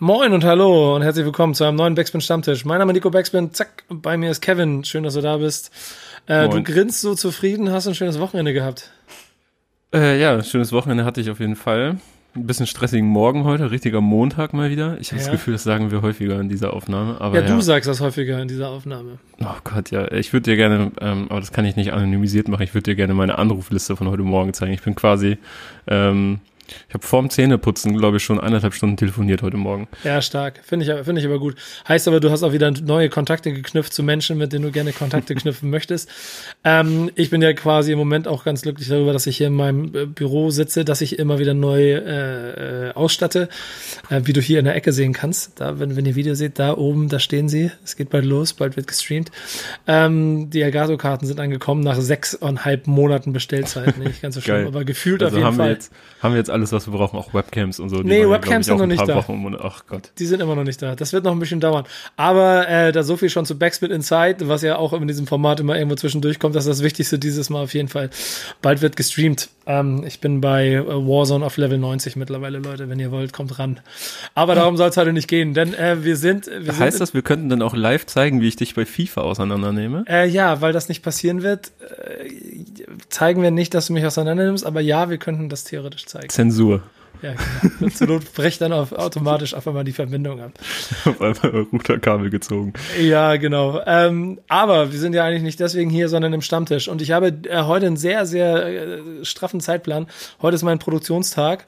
Moin und hallo und herzlich willkommen zu einem neuen Backspin Stammtisch. Mein Name ist Nico Backspin, zack, bei mir ist Kevin. Schön, dass du da bist. Äh, du grinst so zufrieden, hast ein schönes Wochenende gehabt. Äh, ja, schönes Wochenende hatte ich auf jeden Fall. Ein bisschen stressigen Morgen heute, richtiger Montag mal wieder. Ich habe ja. das Gefühl, das sagen wir häufiger in dieser Aufnahme. Aber ja, du sagst das häufiger in dieser Aufnahme. Oh Gott, ja. Ich würde dir gerne, ähm, aber das kann ich nicht anonymisiert machen, ich würde dir gerne meine Anrufliste von heute Morgen zeigen. Ich bin quasi ähm, ich habe vorm Zähneputzen, glaube ich, schon eineinhalb Stunden telefoniert heute Morgen. Ja, stark. Finde ich, finde ich aber gut. Heißt aber, du hast auch wieder neue Kontakte geknüpft zu Menschen, mit denen du gerne Kontakte knüpfen möchtest. Ähm, ich bin ja quasi im Moment auch ganz glücklich darüber, dass ich hier in meinem äh, Büro sitze, dass ich immer wieder neu äh, äh, ausstatte, äh, wie du hier in der Ecke sehen kannst. Da, wenn, wenn ihr Video seht, da oben, da stehen sie. Es geht bald los, bald wird gestreamt. Ähm, die Elgato-Karten sind angekommen nach sechseinhalb Monaten Bestellzeit. Nicht ganz so schlimm, aber gefühlt also auf jeden haben Fall. Wir jetzt, haben wir jetzt alles, was wir brauchen, auch Webcams und so. Die nee, Webcams sind noch nicht da. Wochen, ach Gott. Die sind immer noch nicht da. Das wird noch ein bisschen dauern. Aber äh, da so viel schon zu Backsplit Inside, was ja auch in diesem Format immer irgendwo zwischendurch kommt, das ist das Wichtigste dieses Mal auf jeden Fall. Bald wird gestreamt. Ähm, ich bin bei äh, Warzone auf Level 90 mittlerweile, Leute. Wenn ihr wollt, kommt ran. Aber darum soll es heute nicht gehen, denn äh, wir sind. Wir heißt sind, das, wir könnten dann auch live zeigen, wie ich dich bei FIFA auseinandernehme? Äh, ja, weil das nicht passieren wird, äh, zeigen wir nicht, dass du mich auseinandernimmst, aber ja, wir könnten das theoretisch zeigen. Zensur. Ja, genau. Zur Not bricht dann auf, automatisch auf einmal die Verbindung ab. Auf einmal Routerkabel gezogen. Ja, genau. Ähm, aber wir sind ja eigentlich nicht deswegen hier, sondern im Stammtisch. Und ich habe äh, heute einen sehr, sehr äh, straffen Zeitplan. Heute ist mein Produktionstag.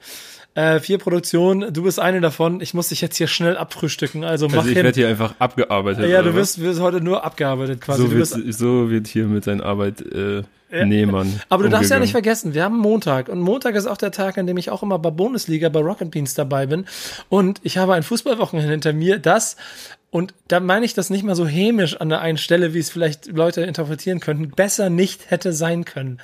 Äh, vier Produktionen, du bist eine davon. Ich muss dich jetzt hier schnell abfrühstücken. Also, mach also ich werde hier einfach abgearbeitet. Ja, du wirst, wirst heute nur abgearbeitet quasi. So, wird, so wird hier mit seiner Arbeit äh. Nehmann. Aber du darfst ja nicht vergessen, wir haben Montag und Montag ist auch der Tag, an dem ich auch immer bei Bundesliga, bei Rocket Beans dabei bin und ich habe ein Fußballwochenende hinter mir, das und da meine ich das nicht mal so hämisch an der einen Stelle, wie es vielleicht Leute interpretieren könnten, besser nicht hätte sein können.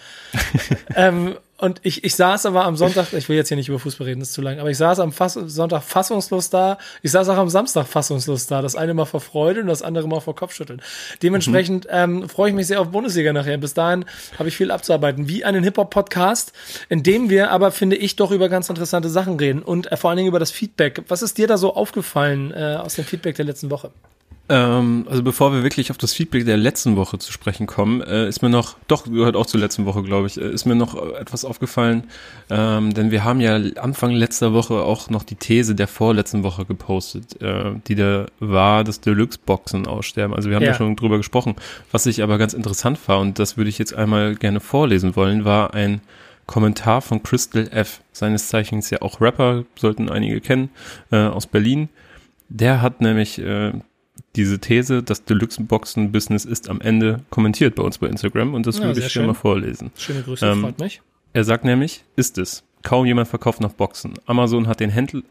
ähm, und ich, ich saß aber am Sonntag, ich will jetzt hier nicht über Fußball reden, das ist zu lang, aber ich saß am Fass, Sonntag fassungslos da. Ich saß auch am Samstag fassungslos da. Das eine mal vor Freude und das andere mal vor Kopfschütteln. Dementsprechend mhm. ähm, freue ich mich sehr auf Bundesliga nachher. Bis dahin habe ich viel abzuarbeiten. Wie einen Hip-Hop-Podcast, in dem wir aber, finde ich, doch über ganz interessante Sachen reden und äh, vor allen Dingen über das Feedback. Was ist dir da so aufgefallen äh, aus dem Feedback der letzten Woche? Ähm, also bevor wir wirklich auf das Feedback der letzten Woche zu sprechen kommen, äh, ist mir noch, doch gehört auch zur letzten Woche, glaube ich, äh, ist mir noch etwas aufgefallen, ähm, denn wir haben ja Anfang letzter Woche auch noch die These der vorletzten Woche gepostet, äh, die da war, dass Deluxe-Boxen aussterben. Also wir haben ja. ja schon drüber gesprochen. Was ich aber ganz interessant war, und das würde ich jetzt einmal gerne vorlesen wollen, war ein Kommentar von Crystal F., seines Zeichens ja auch Rapper, sollten einige kennen, äh, aus Berlin. Der hat nämlich äh, diese These, das Deluxe-Boxen-Business ist am Ende kommentiert bei uns bei Instagram und das ja, würde ich dir mal vorlesen. Schöne Grüße, ähm, freut mich. Er sagt nämlich, ist es. Kaum jemand verkauft noch Boxen. Amazon hat den Händler,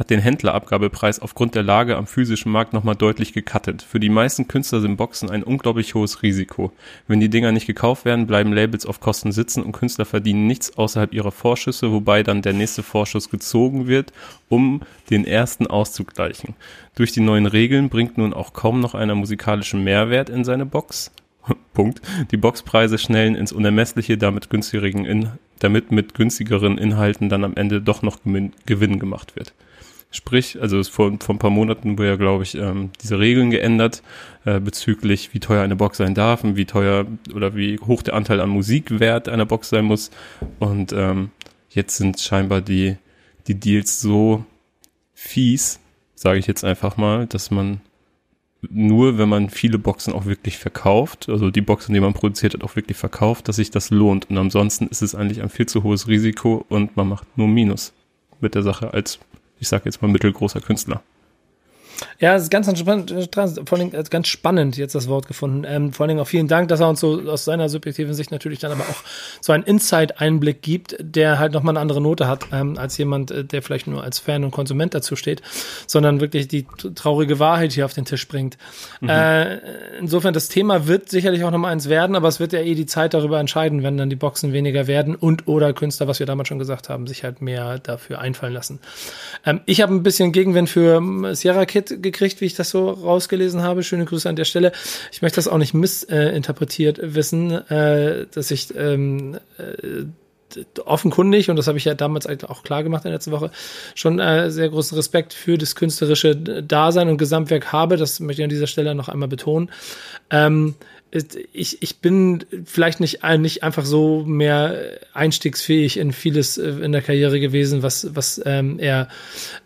hat den Händlerabgabepreis aufgrund der Lage am physischen Markt nochmal deutlich gecuttet. Für die meisten Künstler sind Boxen ein unglaublich hohes Risiko. Wenn die Dinger nicht gekauft werden, bleiben Labels auf Kosten sitzen und Künstler verdienen nichts außerhalb ihrer Vorschüsse, wobei dann der nächste Vorschuss gezogen wird, um den ersten auszugleichen. Durch die neuen Regeln bringt nun auch kaum noch einer musikalischen Mehrwert in seine Box. Punkt. Die Boxpreise schnellen ins Unermessliche, damit günstigeren in, damit mit günstigeren Inhalten dann am Ende doch noch Gewinn gemacht wird. Sprich, also vor, vor ein paar Monaten wurde ja, glaube ich, ähm, diese Regeln geändert äh, bezüglich, wie teuer eine Box sein darf und wie teuer oder wie hoch der Anteil an Musikwert einer Box sein muss. Und ähm, jetzt sind scheinbar die, die Deals so fies, sage ich jetzt einfach mal, dass man nur, wenn man viele Boxen auch wirklich verkauft, also die Boxen, die man produziert hat, auch wirklich verkauft, dass sich das lohnt. Und ansonsten ist es eigentlich ein viel zu hohes Risiko und man macht nur Minus mit der Sache als ich sage jetzt mal mittelgroßer Künstler. Ja, es ist ganz spannend, vor allem äh, ganz spannend jetzt das Wort gefunden. Ähm, vor allen Dingen auch vielen Dank, dass er uns so aus seiner subjektiven Sicht natürlich dann aber auch so einen Insight-Einblick gibt, der halt nochmal eine andere Note hat, ähm, als jemand, äh, der vielleicht nur als Fan und Konsument dazu steht, sondern wirklich die traurige Wahrheit hier auf den Tisch bringt. Mhm. Äh, insofern, das Thema wird sicherlich auch nochmal eins werden, aber es wird ja eh die Zeit darüber entscheiden, wenn dann die Boxen weniger werden und oder Künstler, was wir damals schon gesagt haben, sich halt mehr dafür einfallen lassen. Ähm, ich habe ein bisschen Gegenwind für ähm, Sierra Kid gekriegt, wie ich das so rausgelesen habe. Schöne Grüße an der Stelle. Ich möchte das auch nicht missinterpretiert äh, wissen, äh, dass ich ähm, äh, offenkundig, und das habe ich ja damals auch klar gemacht in der letzten Woche, schon äh, sehr großen Respekt für das künstlerische Dasein und Gesamtwerk habe. Das möchte ich an dieser Stelle noch einmal betonen. Ähm, ich, ich bin vielleicht nicht, nicht einfach so mehr einstiegsfähig in vieles äh, in der Karriere gewesen, was, was ähm, er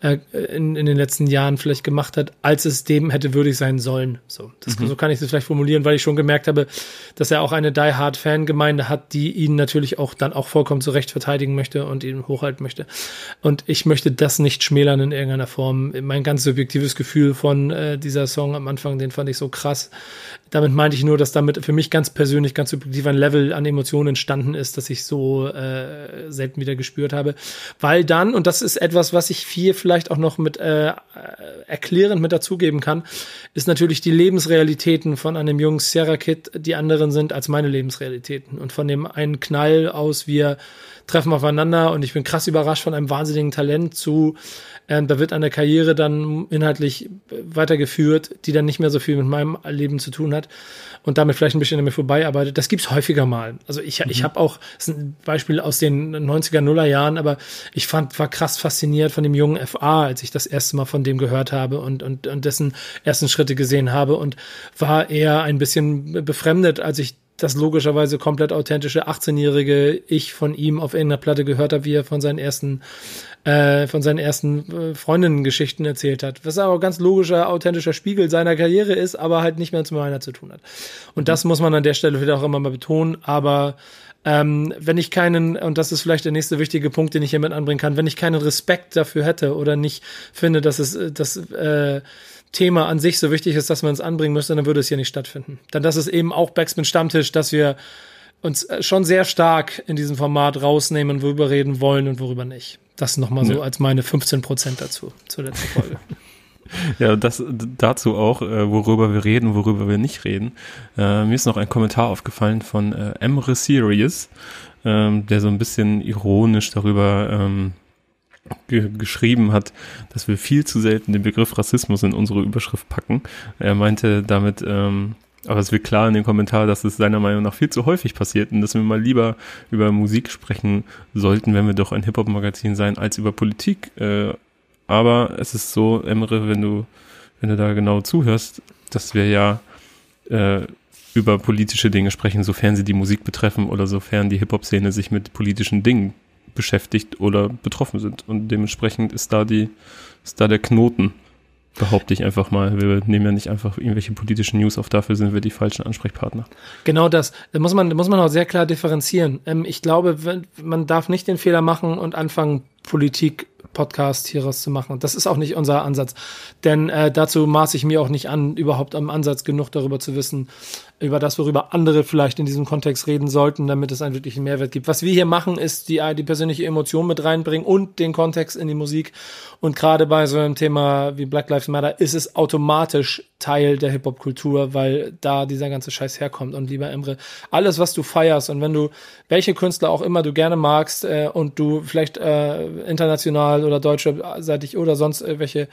äh, in, in den letzten Jahren vielleicht gemacht hat, als es dem hätte würdig sein sollen. So, das, mhm. so kann ich es vielleicht formulieren, weil ich schon gemerkt habe, dass er auch eine Die Hard Fangemeinde hat, die ihn natürlich auch dann auch vollkommen zurecht verteidigen möchte und ihn hochhalten möchte. Und ich möchte das nicht schmälern in irgendeiner Form. Mein ganz subjektives Gefühl von äh, dieser Song am Anfang, den fand ich so krass. Damit meinte ich nur, dass damit für mich ganz persönlich, ganz subjektiv ein Level an Emotionen entstanden ist, dass ich so äh, selten wieder gespürt habe. Weil dann, und das ist etwas, was ich viel vielleicht auch noch mit äh, erklärend mit dazugeben kann, ist natürlich die Lebensrealitäten von einem jungen Sierra Kid, die anderen sind als meine Lebensrealitäten. Und von dem einen Knall aus, wir treffen aufeinander und ich bin krass überrascht von einem wahnsinnigen Talent zu ähm, da wird eine Karriere dann inhaltlich weitergeführt, die dann nicht mehr so viel mit meinem Leben zu tun hat und damit vielleicht ein bisschen an mir vorbeiarbeitet. Das gibt's häufiger mal. Also ich, mhm. ich habe auch, das ist ein Beispiel aus den 90er, Nuller Jahren, aber ich fand, war krass fasziniert von dem jungen FA, als ich das erste Mal von dem gehört habe und, und, und dessen ersten Schritte gesehen habe und war eher ein bisschen befremdet, als ich das logischerweise komplett authentische 18-jährige Ich von ihm auf irgendeiner Platte gehört habe, wie er von seinen ersten äh, von seinen ersten äh, Freundinnen-Geschichten erzählt hat. Was aber ganz logischer, authentischer Spiegel seiner Karriere ist, aber halt nicht mehr zu meiner zu tun hat. Und das muss man an der Stelle wieder auch immer mal betonen, aber ähm, wenn ich keinen, und das ist vielleicht der nächste wichtige Punkt, den ich hiermit anbringen kann, wenn ich keinen Respekt dafür hätte oder nicht finde, dass es das äh, Thema an sich so wichtig ist, dass man es anbringen müsste, dann würde es hier nicht stattfinden. Dann das ist eben auch Backspin Stammtisch, dass wir uns äh, schon sehr stark in diesem Format rausnehmen, worüber reden wollen und worüber nicht. Das nochmal so ja. als meine 15 Prozent dazu, zur letzten Folge. Ja, das dazu auch, äh, worüber wir reden, worüber wir nicht reden. Äh, mir ist noch ein Kommentar aufgefallen von äh, Emre Sirius, ähm, der so ein bisschen ironisch darüber ähm, ge geschrieben hat, dass wir viel zu selten den Begriff Rassismus in unsere Überschrift packen. Er meinte damit, ähm, aber es wird klar in dem Kommentar, dass es seiner Meinung nach viel zu häufig passiert und dass wir mal lieber über Musik sprechen sollten, wenn wir doch ein Hip-Hop-Magazin sein, als über Politik. Äh, aber es ist so, Emre, wenn du, wenn du da genau zuhörst, dass wir ja äh, über politische Dinge sprechen, sofern sie die Musik betreffen oder sofern die Hip-Hop-Szene sich mit politischen Dingen beschäftigt oder betroffen sind. Und dementsprechend ist da die, ist da der Knoten behaupte ich einfach mal. Wir nehmen ja nicht einfach irgendwelche politischen News auf, dafür sind wir die falschen Ansprechpartner. Genau das. Da muss man, muss man auch sehr klar differenzieren. Ähm, ich glaube, man darf nicht den Fehler machen und anfangen, Politik Podcast hieraus zu machen. Das ist auch nicht unser Ansatz. Denn äh, dazu maße ich mir auch nicht an, überhaupt am Ansatz genug darüber zu wissen, über das, worüber andere vielleicht in diesem Kontext reden sollten, damit es einen wirklichen Mehrwert gibt. Was wir hier machen, ist die, die persönliche Emotion mit reinbringen und den Kontext in die Musik. Und gerade bei so einem Thema wie Black Lives Matter ist es automatisch Teil der Hip-Hop-Kultur, weil da dieser ganze Scheiß herkommt. Und lieber Emre, alles, was du feierst und wenn du, welche Künstler auch immer du gerne magst äh, und du vielleicht äh, international oder deutschseitig oder sonst irgendwelche äh,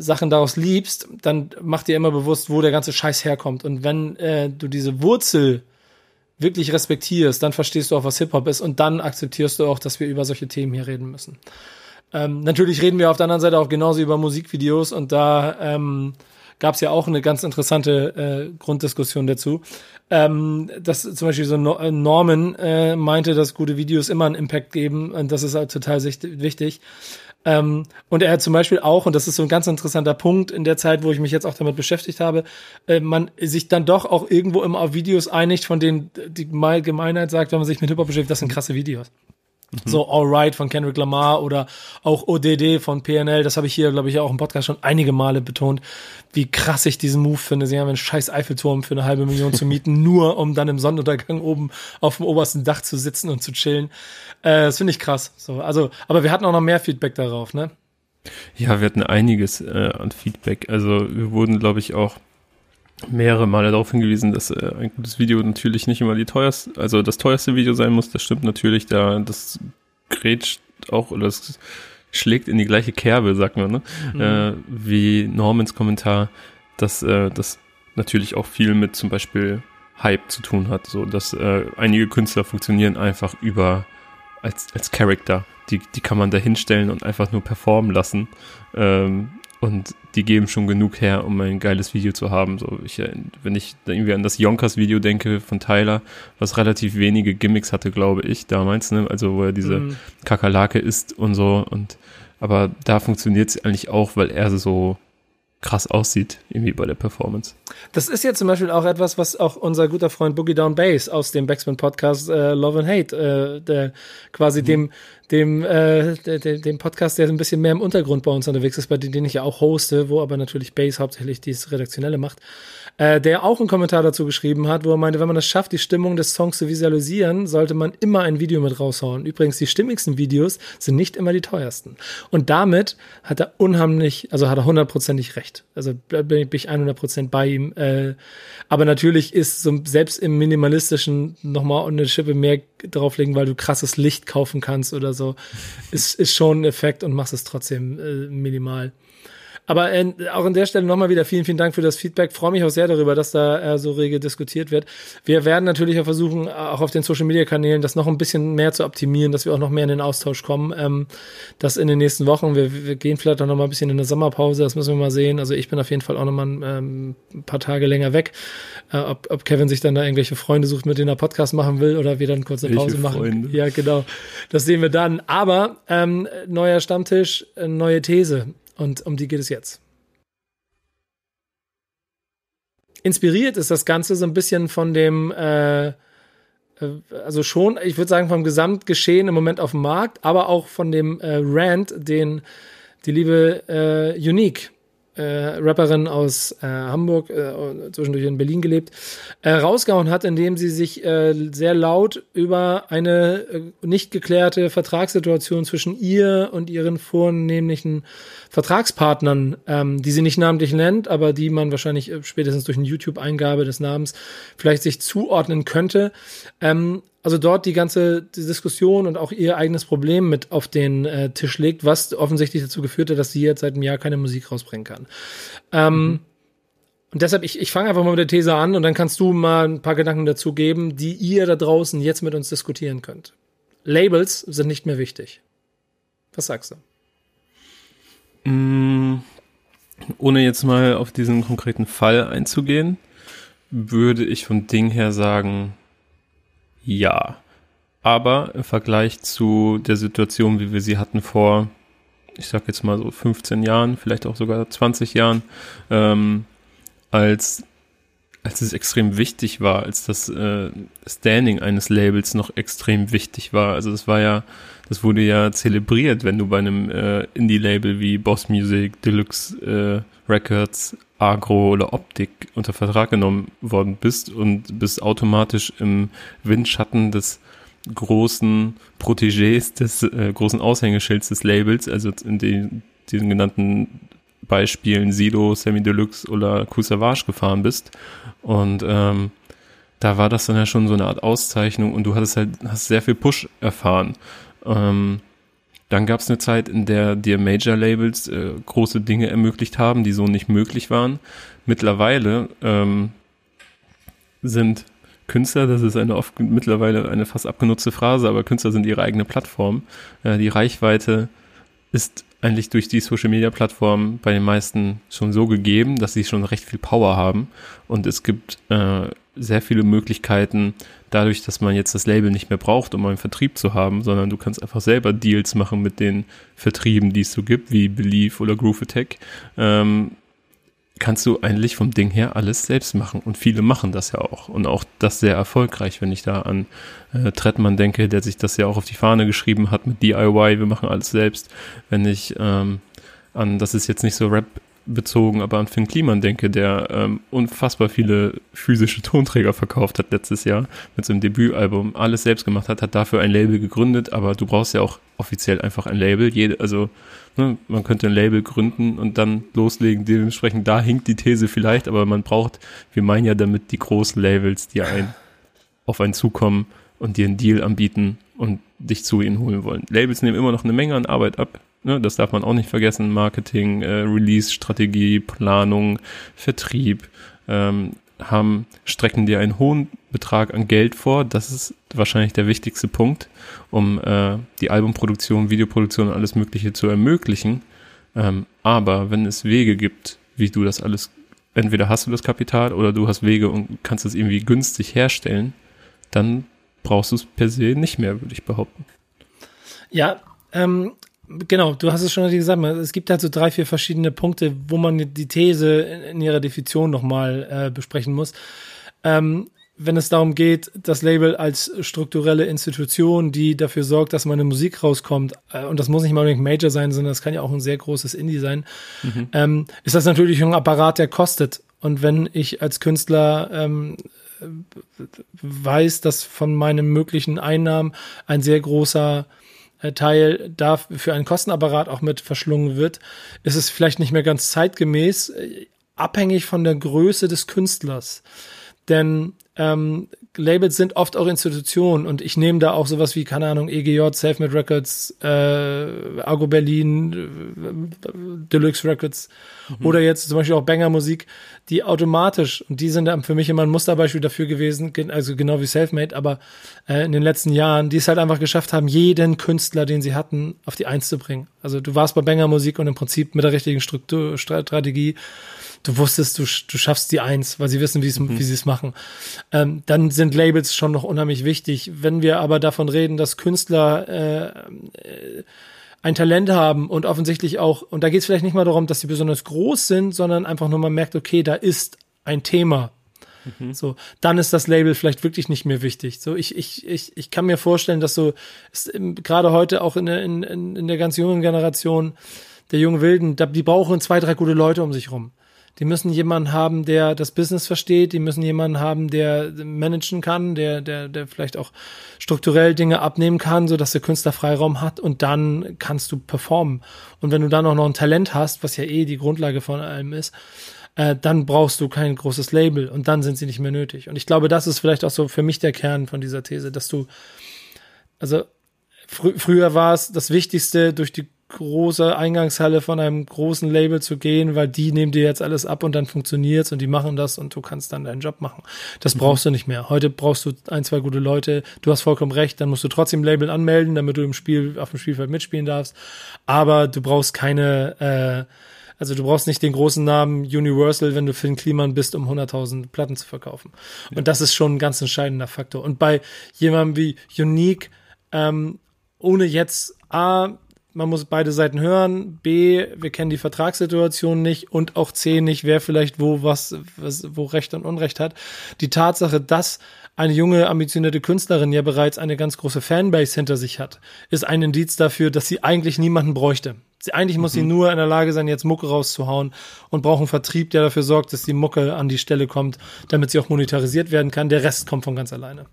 Sachen daraus liebst, dann mach dir immer bewusst, wo der ganze Scheiß herkommt. Und wenn äh, du diese Wurzel wirklich respektierst, dann verstehst du auch, was Hip-Hop ist und dann akzeptierst du auch, dass wir über solche Themen hier reden müssen. Ähm, natürlich reden wir auf der anderen Seite auch genauso über Musikvideos und da ähm, gab es ja auch eine ganz interessante äh, Grunddiskussion dazu. Ähm, dass zum Beispiel so äh, Norman äh, meinte, dass gute Videos immer einen Impact geben und das ist halt total wichtig. Ähm, und er hat zum Beispiel auch, und das ist so ein ganz interessanter Punkt in der Zeit, wo ich mich jetzt auch damit beschäftigt habe, äh, man sich dann doch auch irgendwo immer auf Videos einigt, von denen die Gemeinheit sagt, wenn man sich mit Hip-Hop beschäftigt, das sind krasse Videos. Mhm. So Alright von Kendrick Lamar oder auch ODD von PNL, das habe ich hier, glaube ich, auch im Podcast schon einige Male betont, wie krass ich diesen Move finde. Sie haben einen scheiß Eiffelturm für eine halbe Million zu mieten, nur um dann im Sonnenuntergang oben auf dem obersten Dach zu sitzen und zu chillen. Äh, das finde ich krass. So, also, aber wir hatten auch noch mehr Feedback darauf, ne? Ja, wir hatten einiges äh, an Feedback. Also wir wurden, glaube ich, auch mehrere Male darauf hingewiesen, dass äh, ein gutes Video natürlich nicht immer die teuerste, also das teuerste Video sein muss. Das stimmt natürlich, da das grätscht auch oder das schlägt in die gleiche Kerbe, sagt man, ne? Mhm. Äh, wie Normans Kommentar, dass äh, das natürlich auch viel mit zum Beispiel Hype zu tun hat, so dass äh, einige Künstler funktionieren einfach über als, als Character. Die, die kann man da hinstellen und einfach nur performen lassen. Ähm, und die geben schon genug her, um ein geiles Video zu haben. So, ich, äh, wenn ich irgendwie an das Yonkers-Video denke von Tyler, was relativ wenige Gimmicks hatte, glaube ich, damals, ne? Also wo er diese mm. Kakerlake isst und so. Und aber da funktioniert es eigentlich auch, weil er so krass aussieht, irgendwie bei der Performance. Das ist ja zum Beispiel auch etwas, was auch unser guter Freund Boogie Down Bass aus dem Backspin Podcast äh, Love and Hate, äh, der quasi mhm. dem dem, äh, de, dem Podcast, der ein bisschen mehr im Untergrund bei uns unterwegs ist, bei dem den ich ja auch hoste, wo aber natürlich Base hauptsächlich dieses Redaktionelle macht, äh, der auch einen Kommentar dazu geschrieben hat, wo er meinte, wenn man es schafft, die Stimmung des Songs zu visualisieren, sollte man immer ein Video mit raushauen. Übrigens, die stimmigsten Videos sind nicht immer die teuersten. Und damit hat er unheimlich, also hat er hundertprozentig recht. Also bin ich 100% bei ihm. Äh, aber natürlich ist so selbst im minimalistischen nochmal eine Schippe mehr drauflegen, weil du krasses Licht kaufen kannst oder so, ist, ist schon ein Effekt und machst es trotzdem äh, minimal. Aber äh, auch an der Stelle nochmal wieder vielen, vielen Dank für das Feedback. Freue mich auch sehr darüber, dass da äh, so rege diskutiert wird. Wir werden natürlich auch versuchen, auch auf den Social Media Kanälen das noch ein bisschen mehr zu optimieren, dass wir auch noch mehr in den Austausch kommen. Ähm, das in den nächsten Wochen. Wir, wir gehen vielleicht auch noch mal ein bisschen in eine Sommerpause. Das müssen wir mal sehen. Also ich bin auf jeden Fall auch noch mal ein, ähm, ein paar Tage länger weg. Äh, ob, ob Kevin sich dann da irgendwelche Freunde sucht, mit denen er Podcast machen will oder wir dann kurz eine Pause machen. Freunde? Ja, genau. Das sehen wir dann. Aber ähm, neuer Stammtisch, äh, neue These. Und um die geht es jetzt. Inspiriert ist das Ganze so ein bisschen von dem, äh, äh also schon, ich würde sagen, vom Gesamtgeschehen im Moment auf dem Markt, aber auch von dem äh, Rant, den die liebe äh, Unique äh, Rapperin aus äh, Hamburg, äh, zwischendurch in Berlin gelebt, äh, rausgehauen hat, indem sie sich äh, sehr laut über eine äh, nicht geklärte Vertragssituation zwischen ihr und ihren vornehmlichen Vertragspartnern, ähm, die sie nicht namentlich nennt, aber die man wahrscheinlich äh, spätestens durch eine YouTube-Eingabe des Namens vielleicht sich zuordnen könnte, ähm, also dort die ganze Diskussion und auch ihr eigenes Problem mit auf den äh, Tisch legt, was offensichtlich dazu geführt hat, dass sie jetzt seit einem Jahr keine Musik rausbringen kann. Ähm, mhm. Und deshalb, ich, ich fange einfach mal mit der These an und dann kannst du mal ein paar Gedanken dazu geben, die ihr da draußen jetzt mit uns diskutieren könnt. Labels sind nicht mehr wichtig. Was sagst du? Mm, ohne jetzt mal auf diesen konkreten Fall einzugehen, würde ich vom Ding her sagen, ja. Aber im Vergleich zu der Situation, wie wir sie hatten vor, ich sag jetzt mal so 15 Jahren, vielleicht auch sogar 20 Jahren, ähm, als, als es extrem wichtig war, als das äh, Standing eines Labels noch extrem wichtig war. Also das war ja, das wurde ja zelebriert, wenn du bei einem äh, Indie-Label wie Boss Music, Deluxe äh, Records, Agro oder Optik unter Vertrag genommen worden bist und bist automatisch im Windschatten des großen Protégés, des äh, großen Aushängeschilds des Labels, also in den, diesen genannten Beispielen Sido, Semi Deluxe oder Kusavage gefahren bist. Und ähm, da war das dann ja schon so eine Art Auszeichnung und du hattest halt, hast sehr viel Push erfahren. Ähm, dann gab es eine Zeit, in der dir Major-Labels äh, große Dinge ermöglicht haben, die so nicht möglich waren. Mittlerweile ähm, sind Künstler, das ist eine oft mittlerweile eine fast abgenutzte Phrase, aber Künstler sind ihre eigene Plattform. Äh, die Reichweite ist eigentlich durch die Social Media Plattform bei den meisten schon so gegeben, dass sie schon recht viel Power haben. Und es gibt äh, sehr viele Möglichkeiten, dadurch, dass man jetzt das Label nicht mehr braucht, um einen Vertrieb zu haben, sondern du kannst einfach selber Deals machen mit den Vertrieben, die es so gibt, wie Belief oder Groove Attack. Ähm, kannst du eigentlich vom Ding her alles selbst machen. Und viele machen das ja auch. Und auch das sehr erfolgreich, wenn ich da an äh, Trettmann denke, der sich das ja auch auf die Fahne geschrieben hat mit DIY, wir machen alles selbst. Wenn ich ähm, an, das ist jetzt nicht so Rap bezogen, aber an Finn Kliman denke, der ähm, unfassbar viele physische Tonträger verkauft hat letztes Jahr mit seinem Debütalbum, alles selbst gemacht hat, hat dafür ein Label gegründet, aber du brauchst ja auch offiziell einfach ein Label. Jede, also ne, man könnte ein Label gründen und dann loslegen. Dementsprechend da hinkt die These vielleicht, aber man braucht, wir meinen ja damit die großen Labels, die ein auf einen zukommen und dir einen Deal anbieten und dich zu ihnen holen wollen. Labels nehmen immer noch eine Menge an Arbeit ab. Ne, das darf man auch nicht vergessen. Marketing, äh, Release-Strategie, Planung, Vertrieb, ähm, haben, strecken dir einen hohen Betrag an Geld vor. Das ist wahrscheinlich der wichtigste Punkt, um äh, die Albumproduktion, Videoproduktion und alles Mögliche zu ermöglichen. Ähm, aber wenn es Wege gibt, wie du das alles, entweder hast du das Kapital oder du hast Wege und kannst es irgendwie günstig herstellen, dann brauchst du es per se nicht mehr, würde ich behaupten. Ja, ähm, genau, du hast es schon gesagt, es gibt halt so drei, vier verschiedene Punkte, wo man die These in, ihrer Definition nochmal äh, besprechen muss. Ähm, wenn es darum geht, das Label als strukturelle Institution, die dafür sorgt, dass meine Musik rauskommt, äh, und das muss nicht mal unbedingt Major sein, sondern das kann ja auch ein sehr großes Indie sein, mhm. ähm, ist das natürlich ein Apparat, der kostet. Und wenn ich als Künstler ähm, weiß, dass von meinen möglichen Einnahmen ein sehr großer äh, Teil da für einen Kostenapparat auch mit verschlungen wird, ist es vielleicht nicht mehr ganz zeitgemäß, äh, abhängig von der Größe des Künstlers. Denn ähm, Labels sind oft auch Institutionen und ich nehme da auch sowas wie, keine Ahnung, EGJ, Selfmade Records, äh, Argo Berlin, äh, Deluxe Records mhm. oder jetzt zum Beispiel auch Banger Musik, die automatisch, und die sind dann für mich immer ein Musterbeispiel dafür gewesen, also genau wie Selfmade, aber äh, in den letzten Jahren, die es halt einfach geschafft haben, jeden Künstler, den sie hatten, auf die Eins zu bringen. Also du warst bei Banger Musik und im Prinzip mit der richtigen Struktur, Strategie du wusstest, du, du schaffst die Eins, weil sie wissen, mhm. wie sie es machen. Ähm, dann sind Labels schon noch unheimlich wichtig. Wenn wir aber davon reden, dass Künstler äh, äh, ein Talent haben und offensichtlich auch, und da geht es vielleicht nicht mal darum, dass sie besonders groß sind, sondern einfach nur man merkt, okay, da ist ein Thema. Mhm. So, dann ist das Label vielleicht wirklich nicht mehr wichtig. So, ich, ich, ich, ich kann mir vorstellen, dass so gerade heute auch in der, in, in der ganz jungen Generation der jungen Wilden, die brauchen zwei, drei gute Leute um sich rum. Die müssen jemanden haben, der das Business versteht. Die müssen jemanden haben, der managen kann, der, der, der vielleicht auch strukturell Dinge abnehmen kann, so dass der Künstler Freiraum hat und dann kannst du performen. Und wenn du dann auch noch ein Talent hast, was ja eh die Grundlage von allem ist, äh, dann brauchst du kein großes Label und dann sind sie nicht mehr nötig. Und ich glaube, das ist vielleicht auch so für mich der Kern von dieser These, dass du, also fr früher war es das Wichtigste, durch die große Eingangshalle von einem großen Label zu gehen, weil die nehmen dir jetzt alles ab und dann funktioniert's und die machen das und du kannst dann deinen Job machen. Das mhm. brauchst du nicht mehr. Heute brauchst du ein, zwei gute Leute. Du hast vollkommen recht. Dann musst du trotzdem Label anmelden, damit du im Spiel, auf dem Spielfeld mitspielen darfst. Aber du brauchst keine, äh, also du brauchst nicht den großen Namen Universal, wenn du Finn Kliman bist, um 100.000 Platten zu verkaufen. Ja. Und das ist schon ein ganz entscheidender Faktor. Und bei jemandem wie Unique, ähm, ohne jetzt A, man muss beide Seiten hören. B, wir kennen die Vertragssituation nicht und auch C nicht, wer vielleicht wo was, was wo Recht und Unrecht hat. Die Tatsache, dass eine junge, ambitionierte Künstlerin ja bereits eine ganz große Fanbase hinter sich hat, ist ein Indiz dafür, dass sie eigentlich niemanden bräuchte. Sie, eigentlich muss mhm. sie nur in der Lage sein, jetzt Mucke rauszuhauen und braucht einen Vertrieb, der dafür sorgt, dass die Mucke an die Stelle kommt, damit sie auch monetarisiert werden kann. Der Rest kommt von ganz alleine.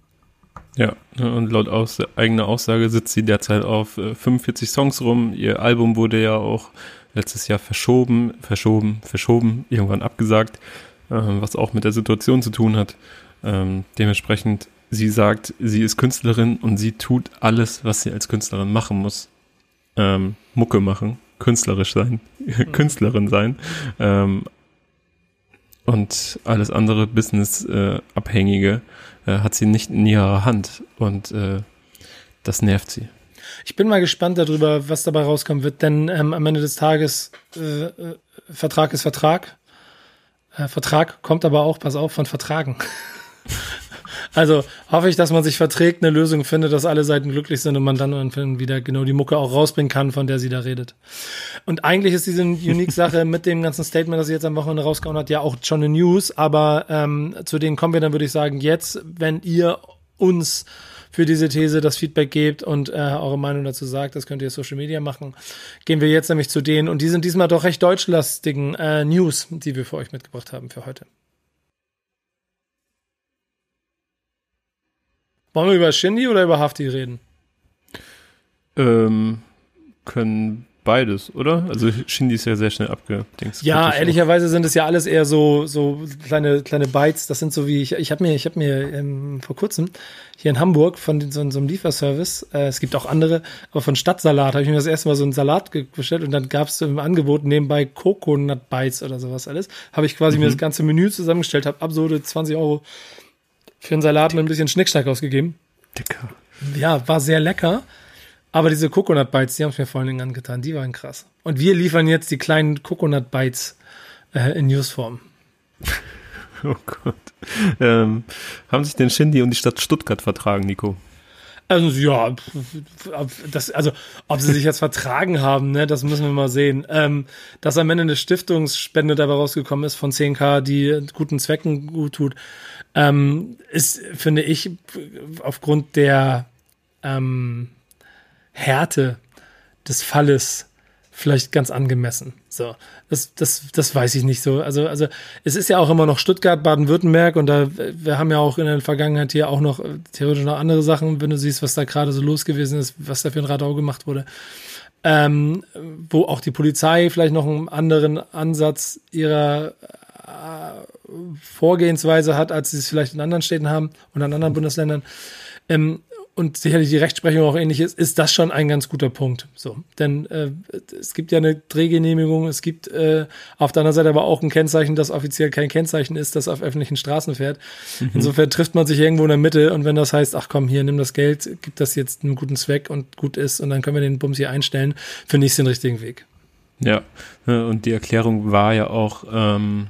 Ja, und laut aus, eigener Aussage sitzt sie derzeit auf 45 äh, Songs rum. Ihr Album wurde ja auch letztes Jahr verschoben, verschoben, verschoben, irgendwann abgesagt, äh, was auch mit der Situation zu tun hat. Ähm, dementsprechend, sie sagt, sie ist Künstlerin und sie tut alles, was sie als Künstlerin machen muss. Ähm, Mucke machen, künstlerisch sein. Künstlerin sein. Ähm, und alles andere Business-Abhängige äh, hat sie nicht in ihrer Hand und äh, das nervt sie. Ich bin mal gespannt darüber, was dabei rauskommen wird, denn ähm, am Ende des Tages äh, äh Vertrag ist Vertrag. Äh, Vertrag kommt aber auch, pass auf, von Vertragen. Also hoffe ich, dass man sich verträgt, eine Lösung findet, dass alle Seiten glücklich sind und man dann wieder genau die Mucke auch rausbringen kann, von der sie da redet. Und eigentlich ist diese Unique-Sache mit dem ganzen Statement, das sie jetzt am Wochenende rausgehauen hat, ja auch schon eine News, aber ähm, zu denen kommen wir dann, würde ich sagen, jetzt, wenn ihr uns für diese These das Feedback gebt und äh, eure Meinung dazu sagt, das könnt ihr Social Media machen. Gehen wir jetzt nämlich zu denen und die sind diesmal doch recht deutschlastigen äh, News, die wir für euch mitgebracht haben für heute. Wollen wir über Shindy oder über Hafti reden? Ähm, können beides, oder? Also Shindy ist ja sehr schnell abgedingst. Ja, ehrlicherweise sind es ja alles eher so so kleine kleine Bytes. Das sind so wie ich ich habe mir ich habe mir ähm, vor kurzem hier in Hamburg von so, so einem Lieferservice, äh, es gibt auch andere, aber von Stadtsalat habe ich mir das erste Mal so einen Salat bestellt und dann gab es im Angebot nebenbei Coconut Bites oder sowas alles. Habe ich quasi mhm. mir das ganze Menü zusammengestellt, habe absurde 20 Euro für einen Salat mit ein bisschen Schnickschnack ausgegeben. Dicker. Ja, war sehr lecker. Aber diese Coconut Bites, die haben es mir vor allen Dingen angetan. Die waren krass. Und wir liefern jetzt die kleinen Coconut Bites äh, in Newsform. Oh Gott. Ähm, haben sich denn Shindy und die Stadt Stuttgart vertragen, Nico? Also ja, das, also ob sie sich jetzt vertragen haben, ne, das müssen wir mal sehen. Ähm, dass am Ende eine Stiftungsspende dabei rausgekommen ist von 10k, die guten Zwecken gut tut, ähm, ist, finde ich, aufgrund der ähm, Härte des Falles vielleicht ganz angemessen. So, das, das, das weiß ich nicht so. Also, also es ist ja auch immer noch Stuttgart, Baden-Württemberg und da wir haben ja auch in der Vergangenheit hier auch noch äh, theoretisch noch andere Sachen, wenn du siehst, was da gerade so los gewesen ist, was da für ein Radau gemacht wurde. Ähm, wo auch die Polizei vielleicht noch einen anderen Ansatz ihrer Vorgehensweise hat, als sie es vielleicht in anderen Städten haben und in anderen Bundesländern. Ähm, und sicherlich die Rechtsprechung auch ähnlich ist, ist das schon ein ganz guter Punkt. So, denn äh, es gibt ja eine Drehgenehmigung, es gibt äh, auf der anderen Seite aber auch ein Kennzeichen, das offiziell kein Kennzeichen ist, das auf öffentlichen Straßen fährt. Mhm. Insofern trifft man sich irgendwo in der Mitte und wenn das heißt, ach komm, hier nimm das Geld, gib das jetzt einen guten Zweck und gut ist und dann können wir den Bums hier einstellen, finde ich den richtigen Weg. Ja, und die Erklärung war ja auch, ähm,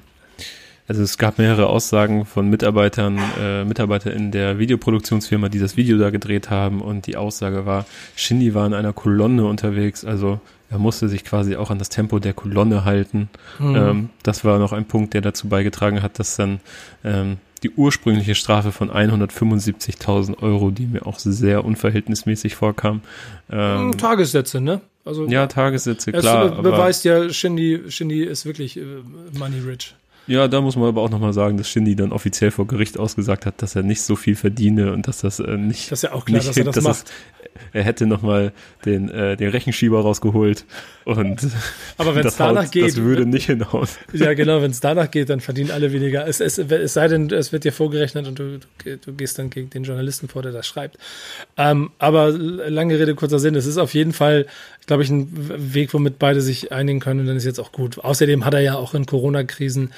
also es gab mehrere Aussagen von Mitarbeitern, äh, Mitarbeiter in der Videoproduktionsfirma, die das Video da gedreht haben und die Aussage war, Shindy war in einer Kolonne unterwegs, also er musste sich quasi auch an das Tempo der Kolonne halten. Mhm. Ähm, das war noch ein Punkt, der dazu beigetragen hat, dass dann ähm, die ursprüngliche Strafe von 175.000 Euro, die mir auch sehr unverhältnismäßig vorkam. Ähm, Tagessätze, ne? Also, ja, Tagessätze, klar. Es beweist ja, Shindy, Shindy ist wirklich äh, money rich. Ja, da muss man aber auch nochmal sagen, dass Shindy dann offiziell vor Gericht ausgesagt hat, dass er nicht so viel verdiene und dass das äh, nicht. Das ist ja auch klar, nicht, dass er das dass macht. Es, er hätte nochmal den, äh, den Rechenschieber rausgeholt und aber wenn es danach haut, geht, das würde nicht hinhauen. Ja, genau, wenn es danach geht, dann verdienen alle weniger. Es, es, es sei denn, es wird dir vorgerechnet und du, du, du gehst dann gegen den Journalisten vor, der das schreibt. Ähm, aber lange Rede, kurzer Sinn, es ist auf jeden Fall, glaube ich, ein Weg, womit beide sich einigen können und dann ist jetzt auch gut. Außerdem hat er ja auch in Corona-Krisen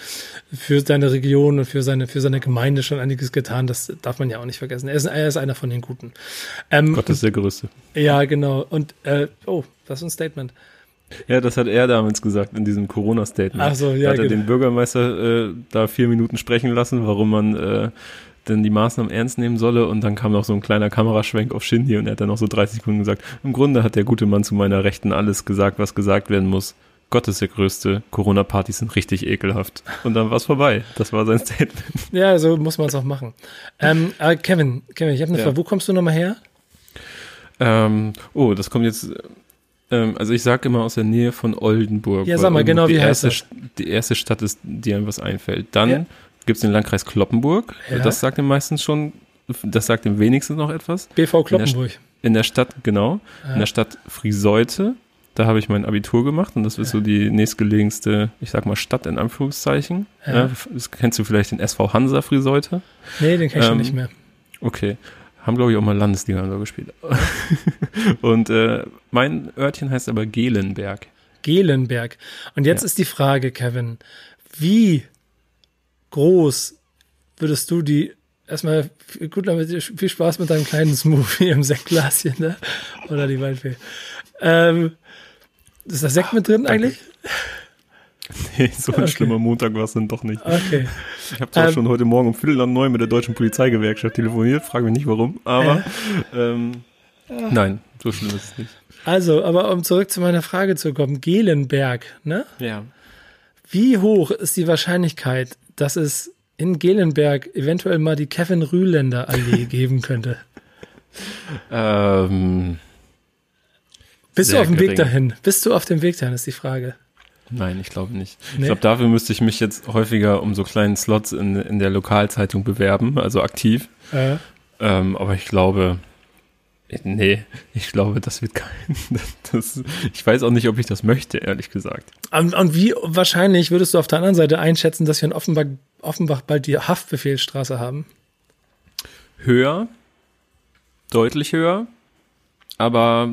für seine Region und für seine, für seine Gemeinde schon einiges getan. Das darf man ja auch nicht vergessen. Er ist, er ist einer von den Guten. Ähm, Gott ist der Größte. Ja, genau. Und, äh, oh, das ist ein Statement. Ja, das hat er damals gesagt in diesem Corona-Statement. Ach so, ja. Hat er genau. den Bürgermeister äh, da vier Minuten sprechen lassen, warum man äh, denn die Maßnahmen ernst nehmen solle und dann kam noch so ein kleiner Kameraschwenk auf Shindy und er hat dann noch so 30 Sekunden gesagt, im Grunde hat der gute Mann zu meiner Rechten alles gesagt, was gesagt werden muss. Gott ist der Größte, Corona-Partys sind richtig ekelhaft. Und dann war es vorbei. Das war sein Statement. Ja, so muss man es auch machen. Ähm, aber Kevin, Kevin, ich habe eine ja. Frage. Wo kommst du nochmal her? Ähm, oh, das kommt jetzt ähm, also ich sage immer aus der Nähe von Oldenburg. Ja, sag mal genau, wie heißt das? Die erste Stadt ist, die einem was einfällt. Dann ja. Gibt es den Landkreis Kloppenburg. Ja. Das sagt dem meistens schon, das sagt dem wenigstens noch etwas. BV Kloppenburg. In der, in der Stadt, genau. Ja. In der Stadt Frieseute. Da habe ich mein Abitur gemacht und das ist so die nächstgelegenste, ich sag mal, Stadt in Anführungszeichen. Das kennst du vielleicht den SV Hansa Frieseute? Nee, den kenn ich ähm, schon nicht mehr. Okay haben, glaube ich, auch mal Landesliga so gespielt. und äh, mein Örtchen heißt aber Gelenberg. Gelenberg. Und jetzt ja. ist die Frage, Kevin, wie groß würdest du die erstmal gut damit viel Spaß mit deinem kleinen Smoothie im Sektglaschen, ne? Oder die Waldfee. Ähm, ist da Sekt mit drin Ach, eigentlich? Nee, so ein okay. schlimmer Montag war es dann doch nicht. Okay. Ich habe zwar ähm, schon heute Morgen um Viertel nach neun mit der deutschen Polizeigewerkschaft telefoniert, frage mich nicht warum, aber äh, ähm, ja. nein, so schlimm ist es nicht. Also, aber um zurück zu meiner Frage zu kommen, Gelenberg, ne? Ja. Wie hoch ist die Wahrscheinlichkeit, dass es in Gelenberg eventuell mal die Kevin Rühländer Allee geben könnte? Ähm, Bist du auf dem gering. Weg dahin? Bist du auf dem Weg dahin, ist die Frage. Nein, ich glaube nicht. Nee. Ich glaube, dafür müsste ich mich jetzt häufiger um so kleinen Slots in, in der Lokalzeitung bewerben, also aktiv. Äh. Ähm, aber ich glaube, Nee, ich glaube, das wird kein. Das, ich weiß auch nicht, ob ich das möchte, ehrlich gesagt. Und, und wie wahrscheinlich würdest du auf der anderen Seite einschätzen, dass wir in Offenbach, Offenbach bald die Haftbefehlsstraße haben? Höher, deutlich höher. Aber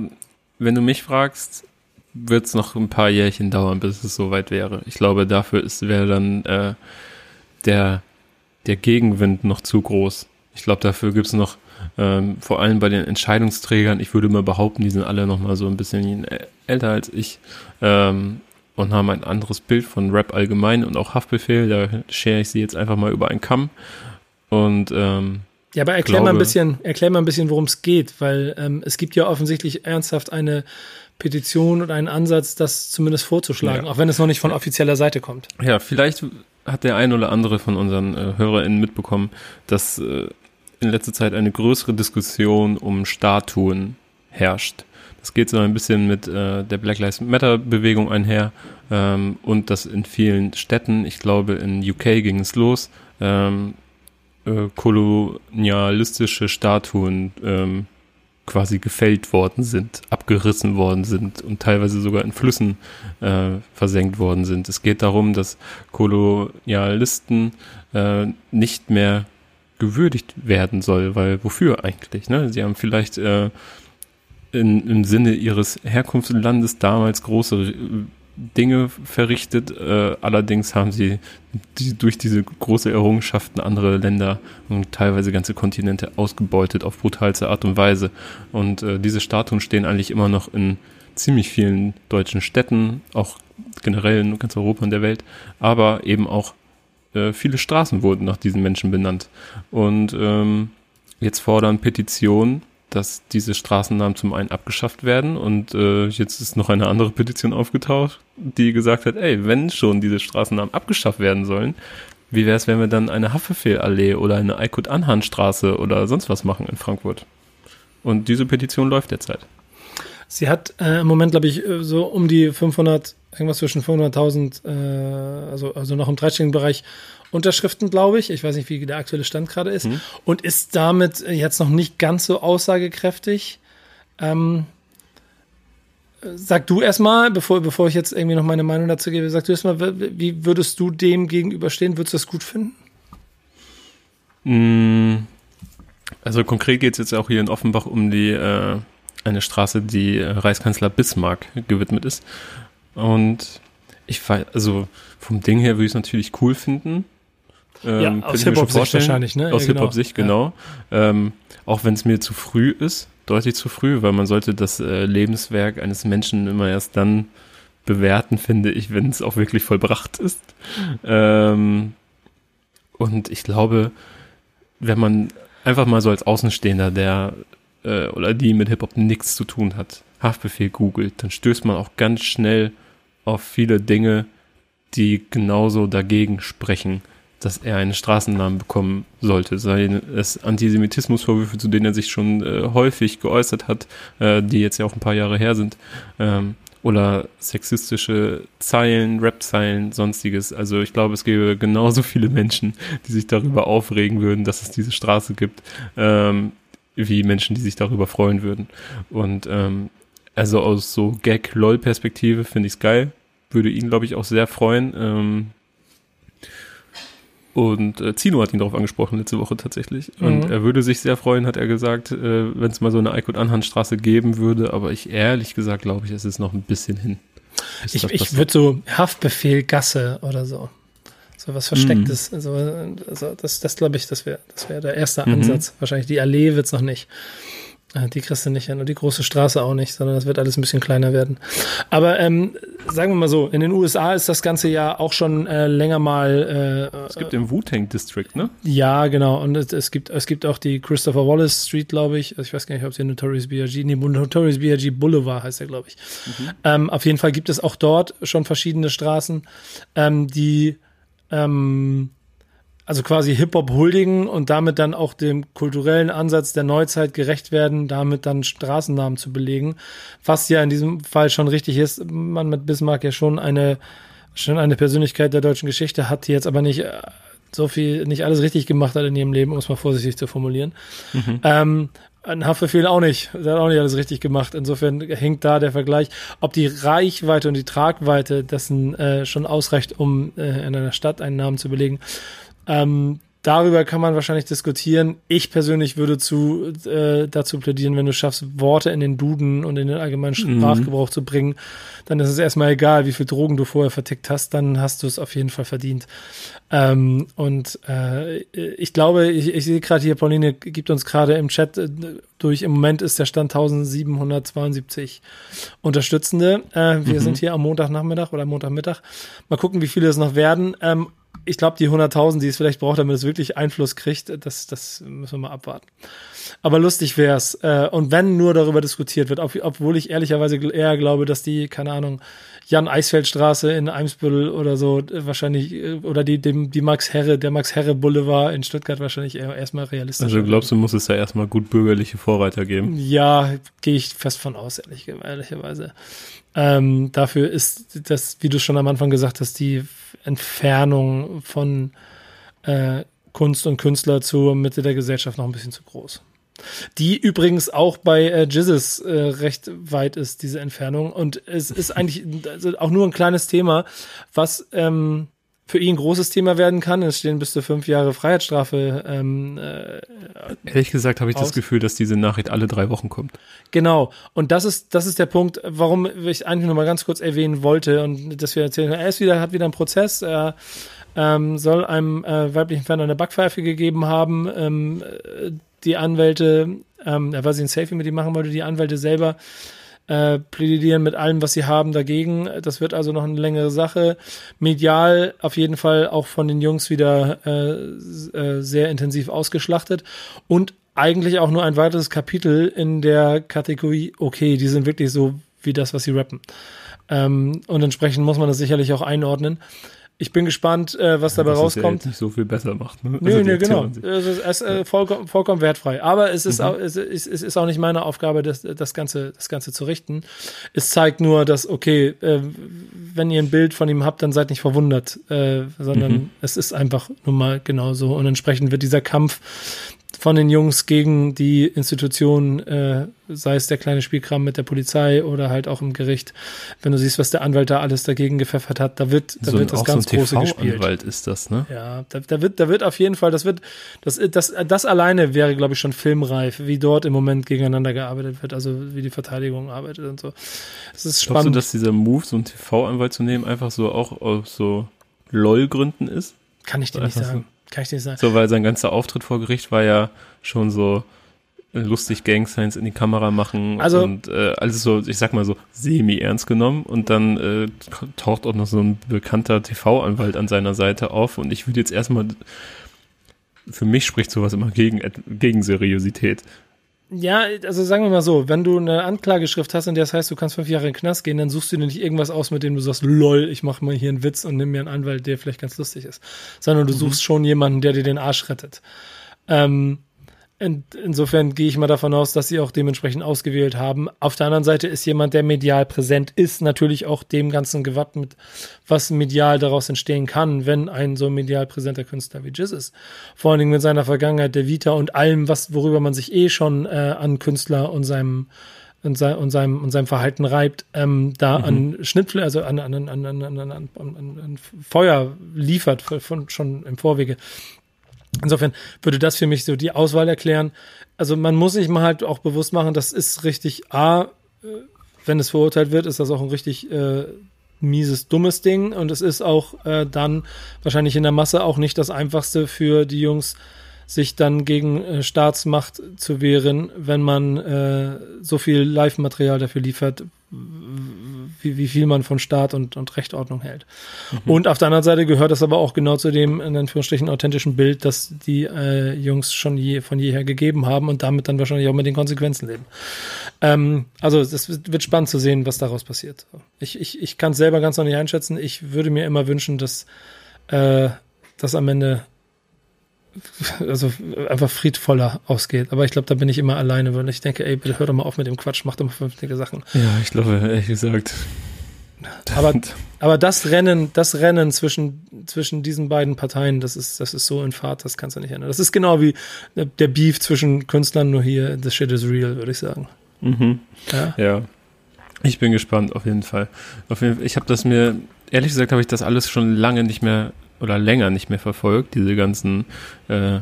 wenn du mich fragst, wird es noch ein paar Jährchen dauern, bis es soweit wäre. Ich glaube, dafür wäre dann äh, der, der Gegenwind noch zu groß. Ich glaube, dafür gibt es noch ähm, vor allem bei den Entscheidungsträgern, ich würde mal behaupten, die sind alle noch mal so ein bisschen älter als ich ähm, und haben ein anderes Bild von Rap allgemein und auch Haftbefehl. Da schere ich sie jetzt einfach mal über einen Kamm. Und ähm, ja, aber erklär glaube, mal ein bisschen, erklär mal ein bisschen, worum es geht, weil ähm, es gibt ja offensichtlich ernsthaft eine Petition und einen Ansatz, das zumindest vorzuschlagen, ja. auch wenn es noch nicht von offizieller Seite kommt. Ja, vielleicht hat der ein oder andere von unseren äh, HörerInnen mitbekommen, dass äh, in letzter Zeit eine größere Diskussion um Statuen herrscht. Das geht so ein bisschen mit äh, der Black Lives Matter Bewegung einher ähm, und das in vielen Städten, ich glaube in UK ging es los, ähm, äh, kolonialistische Statuen ähm, quasi gefällt worden sind, abgerissen worden sind und teilweise sogar in Flüssen äh, versenkt worden sind. Es geht darum, dass Kolonialisten äh, nicht mehr gewürdigt werden soll, weil wofür eigentlich? Ne? Sie haben vielleicht äh, in, im Sinne ihres Herkunftslandes damals große äh, Dinge verrichtet, äh, allerdings haben sie die, durch diese große Errungenschaften andere Länder und teilweise ganze Kontinente ausgebeutet auf brutalste Art und Weise. Und äh, diese Statuen stehen eigentlich immer noch in ziemlich vielen deutschen Städten, auch generell in ganz Europa und der Welt, aber eben auch äh, viele Straßen wurden nach diesen Menschen benannt. Und ähm, jetzt fordern Petitionen, dass diese Straßennamen zum einen abgeschafft werden. Und äh, jetzt ist noch eine andere Petition aufgetaucht, die gesagt hat, ey, wenn schon diese Straßennamen abgeschafft werden sollen, wie wäre es, wenn wir dann eine Haftbefehl-Allee oder eine Aykut-Anhan-Straße oder sonst was machen in Frankfurt? Und diese Petition läuft derzeit. Sie hat äh, im Moment, glaube ich, äh, so um die 500, irgendwas zwischen 500.000, äh, also, also noch im dreistelligen Bereich Unterschriften, glaube ich. Ich weiß nicht, wie der aktuelle Stand gerade ist. Mhm. Und ist damit jetzt noch nicht ganz so aussagekräftig. Ähm, sag du erstmal, bevor, bevor ich jetzt irgendwie noch meine Meinung dazu gebe, sag du erstmal, wie würdest du dem gegenüberstehen? Würdest du das gut finden? Mm, also konkret geht es jetzt auch hier in Offenbach um die äh, eine Straße, die äh, Reichskanzler Bismarck gewidmet ist. Und ich also vom Ding her würde ich es natürlich cool finden. Ähm, ja, aus Hip-Hop-Sicht wahrscheinlich, ne? Aus ja, genau. Hip-Hop-Sicht, genau. Ja. Ähm, auch wenn es mir zu früh ist, deutlich zu früh, weil man sollte das äh, Lebenswerk eines Menschen immer erst dann bewerten, finde ich, wenn es auch wirklich vollbracht ist. Ähm, und ich glaube, wenn man einfach mal so als Außenstehender, der äh, oder die mit Hip-Hop nichts zu tun hat, Haftbefehl googelt, dann stößt man auch ganz schnell auf viele Dinge, die genauso dagegen sprechen, dass er einen Straßennamen bekommen sollte. Sei es Antisemitismusvorwürfe, zu denen er sich schon äh, häufig geäußert hat, äh, die jetzt ja auch ein paar Jahre her sind, ähm, oder sexistische Zeilen, Rap-Zeilen, sonstiges. Also ich glaube, es gäbe genauso viele Menschen, die sich darüber aufregen würden, dass es diese Straße gibt, ähm, wie Menschen, die sich darüber freuen würden. Und ähm, also aus so Gag-LOL-Perspektive finde ich es geil. Würde ihn, glaube ich, auch sehr freuen. Ähm, und äh, Zino hat ihn darauf angesprochen letzte Woche tatsächlich. Und mhm. er würde sich sehr freuen, hat er gesagt, äh, wenn es mal so eine Eikut-Anhandstraße geben würde. Aber ich ehrlich gesagt glaube ich, es ist noch ein bisschen hin. Ich, ich würde so Haftbefehl Gasse oder so. So was Verstecktes. Mhm. Also, also das, das glaube ich, das wäre das wäre der erste mhm. Ansatz. Wahrscheinlich die Allee wird's noch nicht. Äh, die kriegst du nicht hin und die große Straße auch nicht, sondern das wird alles ein bisschen kleiner werden. Aber ähm, sagen wir mal so, in den USA ist das ganze ja auch schon äh, länger mal. Äh, es gibt den Wu-Tang District, ne? Ja, genau. Und es, es, gibt es gibt auch die Christopher Wallace Street, glaube ich. Also ich weiß gar nicht, ob sie Notorious B.I.G. Nee, Notorious B.I.G. Boulevard heißt er, glaube ich. Mhm. Ähm, auf jeden Fall gibt es auch dort schon verschiedene Straßen, ähm, die ähm, also quasi Hip-Hop huldigen und damit dann auch dem kulturellen Ansatz der Neuzeit gerecht werden, damit dann Straßennamen zu belegen. Was ja in diesem Fall schon richtig ist, man mit Bismarck ja schon eine, schon eine Persönlichkeit der deutschen Geschichte hat, die jetzt aber nicht äh, so viel, nicht alles richtig gemacht hat in ihrem Leben, um es mal vorsichtig zu formulieren. Mhm. Ähm, ein Haftbefehl auch nicht. Der hat auch nicht alles richtig gemacht. Insofern hängt da der Vergleich, ob die Reichweite und die Tragweite dessen äh, schon ausreicht, um äh, in einer Stadt einen Namen zu belegen. Ähm, darüber kann man wahrscheinlich diskutieren. Ich persönlich würde zu, äh, dazu plädieren, wenn du schaffst, Worte in den Duden und in den allgemeinen mhm. Sprachgebrauch mhm. zu bringen, dann ist es erstmal egal, wie viel Drogen du vorher vertickt hast, dann hast du es auf jeden Fall verdient. Ähm, und äh, ich glaube, ich, ich sehe gerade hier, Pauline gibt uns gerade im Chat äh, durch, im Moment ist der Stand 1772 Unterstützende. Äh, wir mhm. sind hier am Montagnachmittag oder Montagmittag. Mal gucken, wie viele es noch werden. Ähm, ich glaube, die 100.000, die es vielleicht braucht, damit es wirklich Einfluss kriegt, das, das müssen wir mal abwarten. Aber lustig wär's. Äh, und wenn nur darüber diskutiert wird, ob, obwohl ich ehrlicherweise eher glaube, dass die, keine Ahnung, Jan-Eisfeld-Straße in Eimsbüttel oder so äh, wahrscheinlich, äh, oder die, dem, die Max Herre, der Max Herre Boulevard in Stuttgart wahrscheinlich eher, erstmal realistisch. Also glaubst du, muss es da erstmal gut bürgerliche Vorreiter geben? Ja, gehe ich fest von aus, ehrlich, ehrlicherweise. Ähm, dafür ist das, wie du schon am Anfang gesagt hast, die Entfernung von äh, Kunst und Künstler zur Mitte der Gesellschaft noch ein bisschen zu groß. Die übrigens auch bei äh, Jizzes äh, recht weit ist, diese Entfernung. Und es ist eigentlich also auch nur ein kleines Thema, was ähm, für ihn ein großes Thema werden kann. Es stehen bis zu fünf Jahre Freiheitsstrafe. Ähm, äh, Ehrlich gesagt habe ich aus. das Gefühl, dass diese Nachricht alle drei Wochen kommt. Genau. Und das ist, das ist der Punkt, warum ich eigentlich nur mal ganz kurz erwähnen wollte und dass wir erzählen, er ist wieder, hat wieder einen Prozess. Er ähm, soll einem äh, weiblichen Fan eine Backpfeife gegeben haben. Ähm, die Anwälte, ähm, weiß ich ein Selfie mit ihm machen wollte, die Anwälte selber äh, plädieren mit allem, was sie haben, dagegen. Das wird also noch eine längere Sache. Medial auf jeden Fall auch von den Jungs wieder äh, äh, sehr intensiv ausgeschlachtet und eigentlich auch nur ein weiteres Kapitel in der Kategorie, okay, die sind wirklich so wie das, was sie rappen. Ähm, und entsprechend muss man das sicherlich auch einordnen. Ich bin gespannt, äh, was dabei rauskommt. Ja nicht so viel besser macht. Ne? Nö, also nö, genau. Es ist, es ist äh, vollkommen, vollkommen wertfrei. Aber es ist, mhm. auch, es, ist, es ist auch nicht meine Aufgabe, das, das, Ganze, das Ganze zu richten. Es zeigt nur, dass, okay, äh, wenn ihr ein Bild von ihm habt, dann seid nicht verwundert, äh, sondern mhm. es ist einfach nun mal genauso. Und entsprechend wird dieser Kampf von den Jungs gegen die Institutionen, äh, sei es der kleine Spielkram mit der Polizei oder halt auch im Gericht. Wenn du siehst, was der Anwalt da alles dagegen gepfeffert hat, da wird, da so wird das ganz so große gespielt. Anwalt ist das, ne? Ja, da, da wird, da wird auf jeden Fall, das wird, das, das, das alleine wäre, glaube ich, schon filmreif, wie dort im Moment gegeneinander gearbeitet wird, also wie die Verteidigung arbeitet und so. Es ist spannend. Glaubst du, dass dieser Move, so einen TV-Anwalt zu nehmen, einfach so auch aus so LOL-Gründen ist? Kann ich dir nicht sagen. Kann ich dir sagen. So, weil sein ganzer Auftritt vor Gericht war ja schon so lustig Gang Signs in die Kamera machen also, und äh, alles so, ich sag mal so, semi ernst genommen und dann äh, taucht auch noch so ein bekannter TV-Anwalt an seiner Seite auf und ich würde jetzt erstmal, für mich spricht sowas immer gegen, gegen Seriosität. Ja, also sagen wir mal so, wenn du eine Anklageschrift hast, in der es heißt, du kannst fünf Jahre in den Knast gehen, dann suchst du dir nicht irgendwas aus, mit dem du sagst, lol, ich mache mal hier einen Witz und nimm mir einen Anwalt, der vielleicht ganz lustig ist. Sondern du mhm. suchst schon jemanden, der dir den Arsch rettet. Ähm, in, insofern gehe ich mal davon aus, dass sie auch dementsprechend ausgewählt haben. Auf der anderen Seite ist jemand, der medial präsent ist, natürlich auch dem Ganzen gewappnet, was medial daraus entstehen kann, wenn ein so medial präsenter Künstler wie Jizz ist. Vor allen Dingen mit seiner Vergangenheit, der Vita und allem, was, worüber man sich eh schon äh, an Künstler und seinem und, sein, und, seinem, und seinem Verhalten reibt, ähm, da mhm. an Schnittfl also an, an, an, an, an, an, an, an Feuer liefert, von, schon im Vorwege. Insofern würde das für mich so die Auswahl erklären. Also man muss sich mal halt auch bewusst machen, das ist richtig A, äh, wenn es verurteilt wird, ist das auch ein richtig äh, mieses, dummes Ding. Und es ist auch äh, dann wahrscheinlich in der Masse auch nicht das Einfachste für die Jungs, sich dann gegen äh, Staatsmacht zu wehren, wenn man äh, so viel Live-Material dafür liefert, wie, wie viel man von Staat und, und Rechtordnung hält. Mhm. Und auf der anderen Seite gehört das aber auch genau zu dem, in Anführungsstrichen, authentischen Bild, das die äh, Jungs schon je, von jeher gegeben haben und damit dann wahrscheinlich auch mit den Konsequenzen leben. Ähm, also es wird spannend zu sehen, was daraus passiert. Ich, ich, ich kann es selber ganz noch nicht einschätzen. Ich würde mir immer wünschen, dass äh, das am Ende also einfach friedvoller ausgeht. Aber ich glaube, da bin ich immer alleine, weil ich denke, ey, bitte hör doch mal auf mit dem Quatsch, mach doch mal vernünftige Sachen. Ja, ich glaube, ehrlich gesagt. Aber, aber das Rennen, das Rennen zwischen, zwischen diesen beiden Parteien, das ist, das ist so in Fahrt, das kannst du nicht ändern. Das ist genau wie der Beef zwischen Künstlern, nur hier, the shit is real, würde ich sagen. Mhm. Ja. ja. Ich bin gespannt, auf jeden Fall. Auf jeden Fall ich habe das mir, ehrlich gesagt, habe ich das alles schon lange nicht mehr oder länger nicht mehr verfolgt, diese ganzen äh,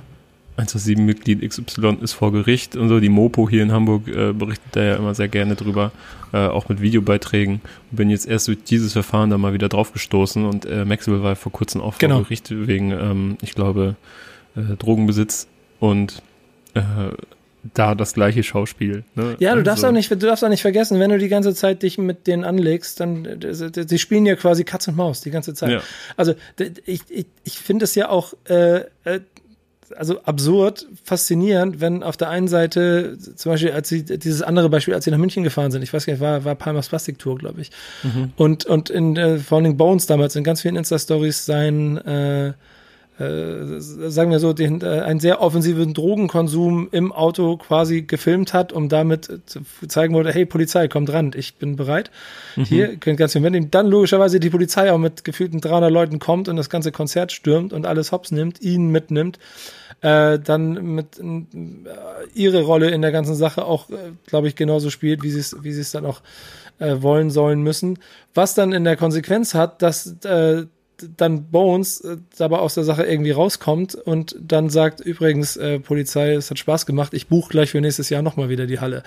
127-Mitglied XY ist vor Gericht und so. Die Mopo hier in Hamburg äh, berichtet da ja immer sehr gerne drüber, äh, auch mit Videobeiträgen. Und bin jetzt erst durch dieses Verfahren da mal wieder draufgestoßen und äh, Maxwell war vor kurzem auch vor genau. Gericht wegen, ähm, ich glaube, äh, Drogenbesitz und äh, da das gleiche Schauspiel. Ne? Ja, du also. darfst auch nicht, du darfst auch nicht vergessen, wenn du die ganze Zeit dich mit denen anlegst, dann sie spielen ja quasi Katz und Maus die ganze Zeit. Ja. Also ich, ich, ich finde es ja auch äh, äh, also absurd, faszinierend, wenn auf der einen Seite, zum Beispiel, als sie, dieses andere Beispiel, als sie nach München gefahren sind, ich weiß gar nicht, war, war Palmas Plastiktour, glaube ich. Mhm. Und, und in äh, Falling Bones damals, in ganz vielen Insta-Stories sein, äh, äh, sagen wir so, den, äh, einen sehr offensiven Drogenkonsum im Auto quasi gefilmt hat, um damit zu zeigen wollte, hey Polizei, kommt ran, ich bin bereit. Mhm. Hier könnt ganz viel mitnehmen. Dann logischerweise die Polizei auch mit gefühlten 300 Leuten kommt und das ganze Konzert stürmt und alles hops nimmt, ihn mitnimmt. Äh, dann mit äh, ihre Rolle in der ganzen Sache auch, äh, glaube ich, genauso spielt, wie sie es wie sie es dann auch wollen sollen müssen. Was dann in der Konsequenz hat, dass dann Bones äh, dabei aus der Sache irgendwie rauskommt und dann sagt, übrigens, äh, Polizei, es hat Spaß gemacht, ich buche gleich für nächstes Jahr nochmal wieder die Halle.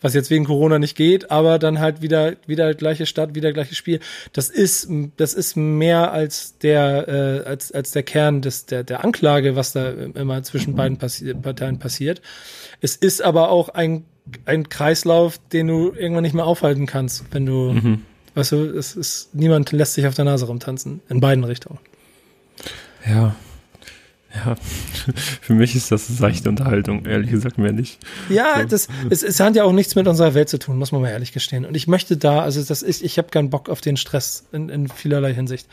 Was jetzt wegen Corona nicht geht, aber dann halt wieder, wieder gleiche Stadt, wieder gleiches Spiel. Das ist, das ist mehr als der, äh, als, als der Kern des, der, der Anklage, was da immer zwischen beiden passi Parteien passiert. Es ist aber auch ein, ein Kreislauf, den du irgendwann nicht mehr aufhalten kannst, wenn du, mhm Weißt du, es ist, niemand lässt sich auf der Nase rumtanzen. In beiden Richtungen. Ja. Ja, für mich ist das seichte Unterhaltung, ehrlich gesagt mehr nicht. Ja, so. das, es, es hat ja auch nichts mit unserer Welt zu tun, muss man mal ehrlich gestehen. Und ich möchte da, also das ist, ich habe keinen Bock auf den Stress in, in vielerlei Hinsicht.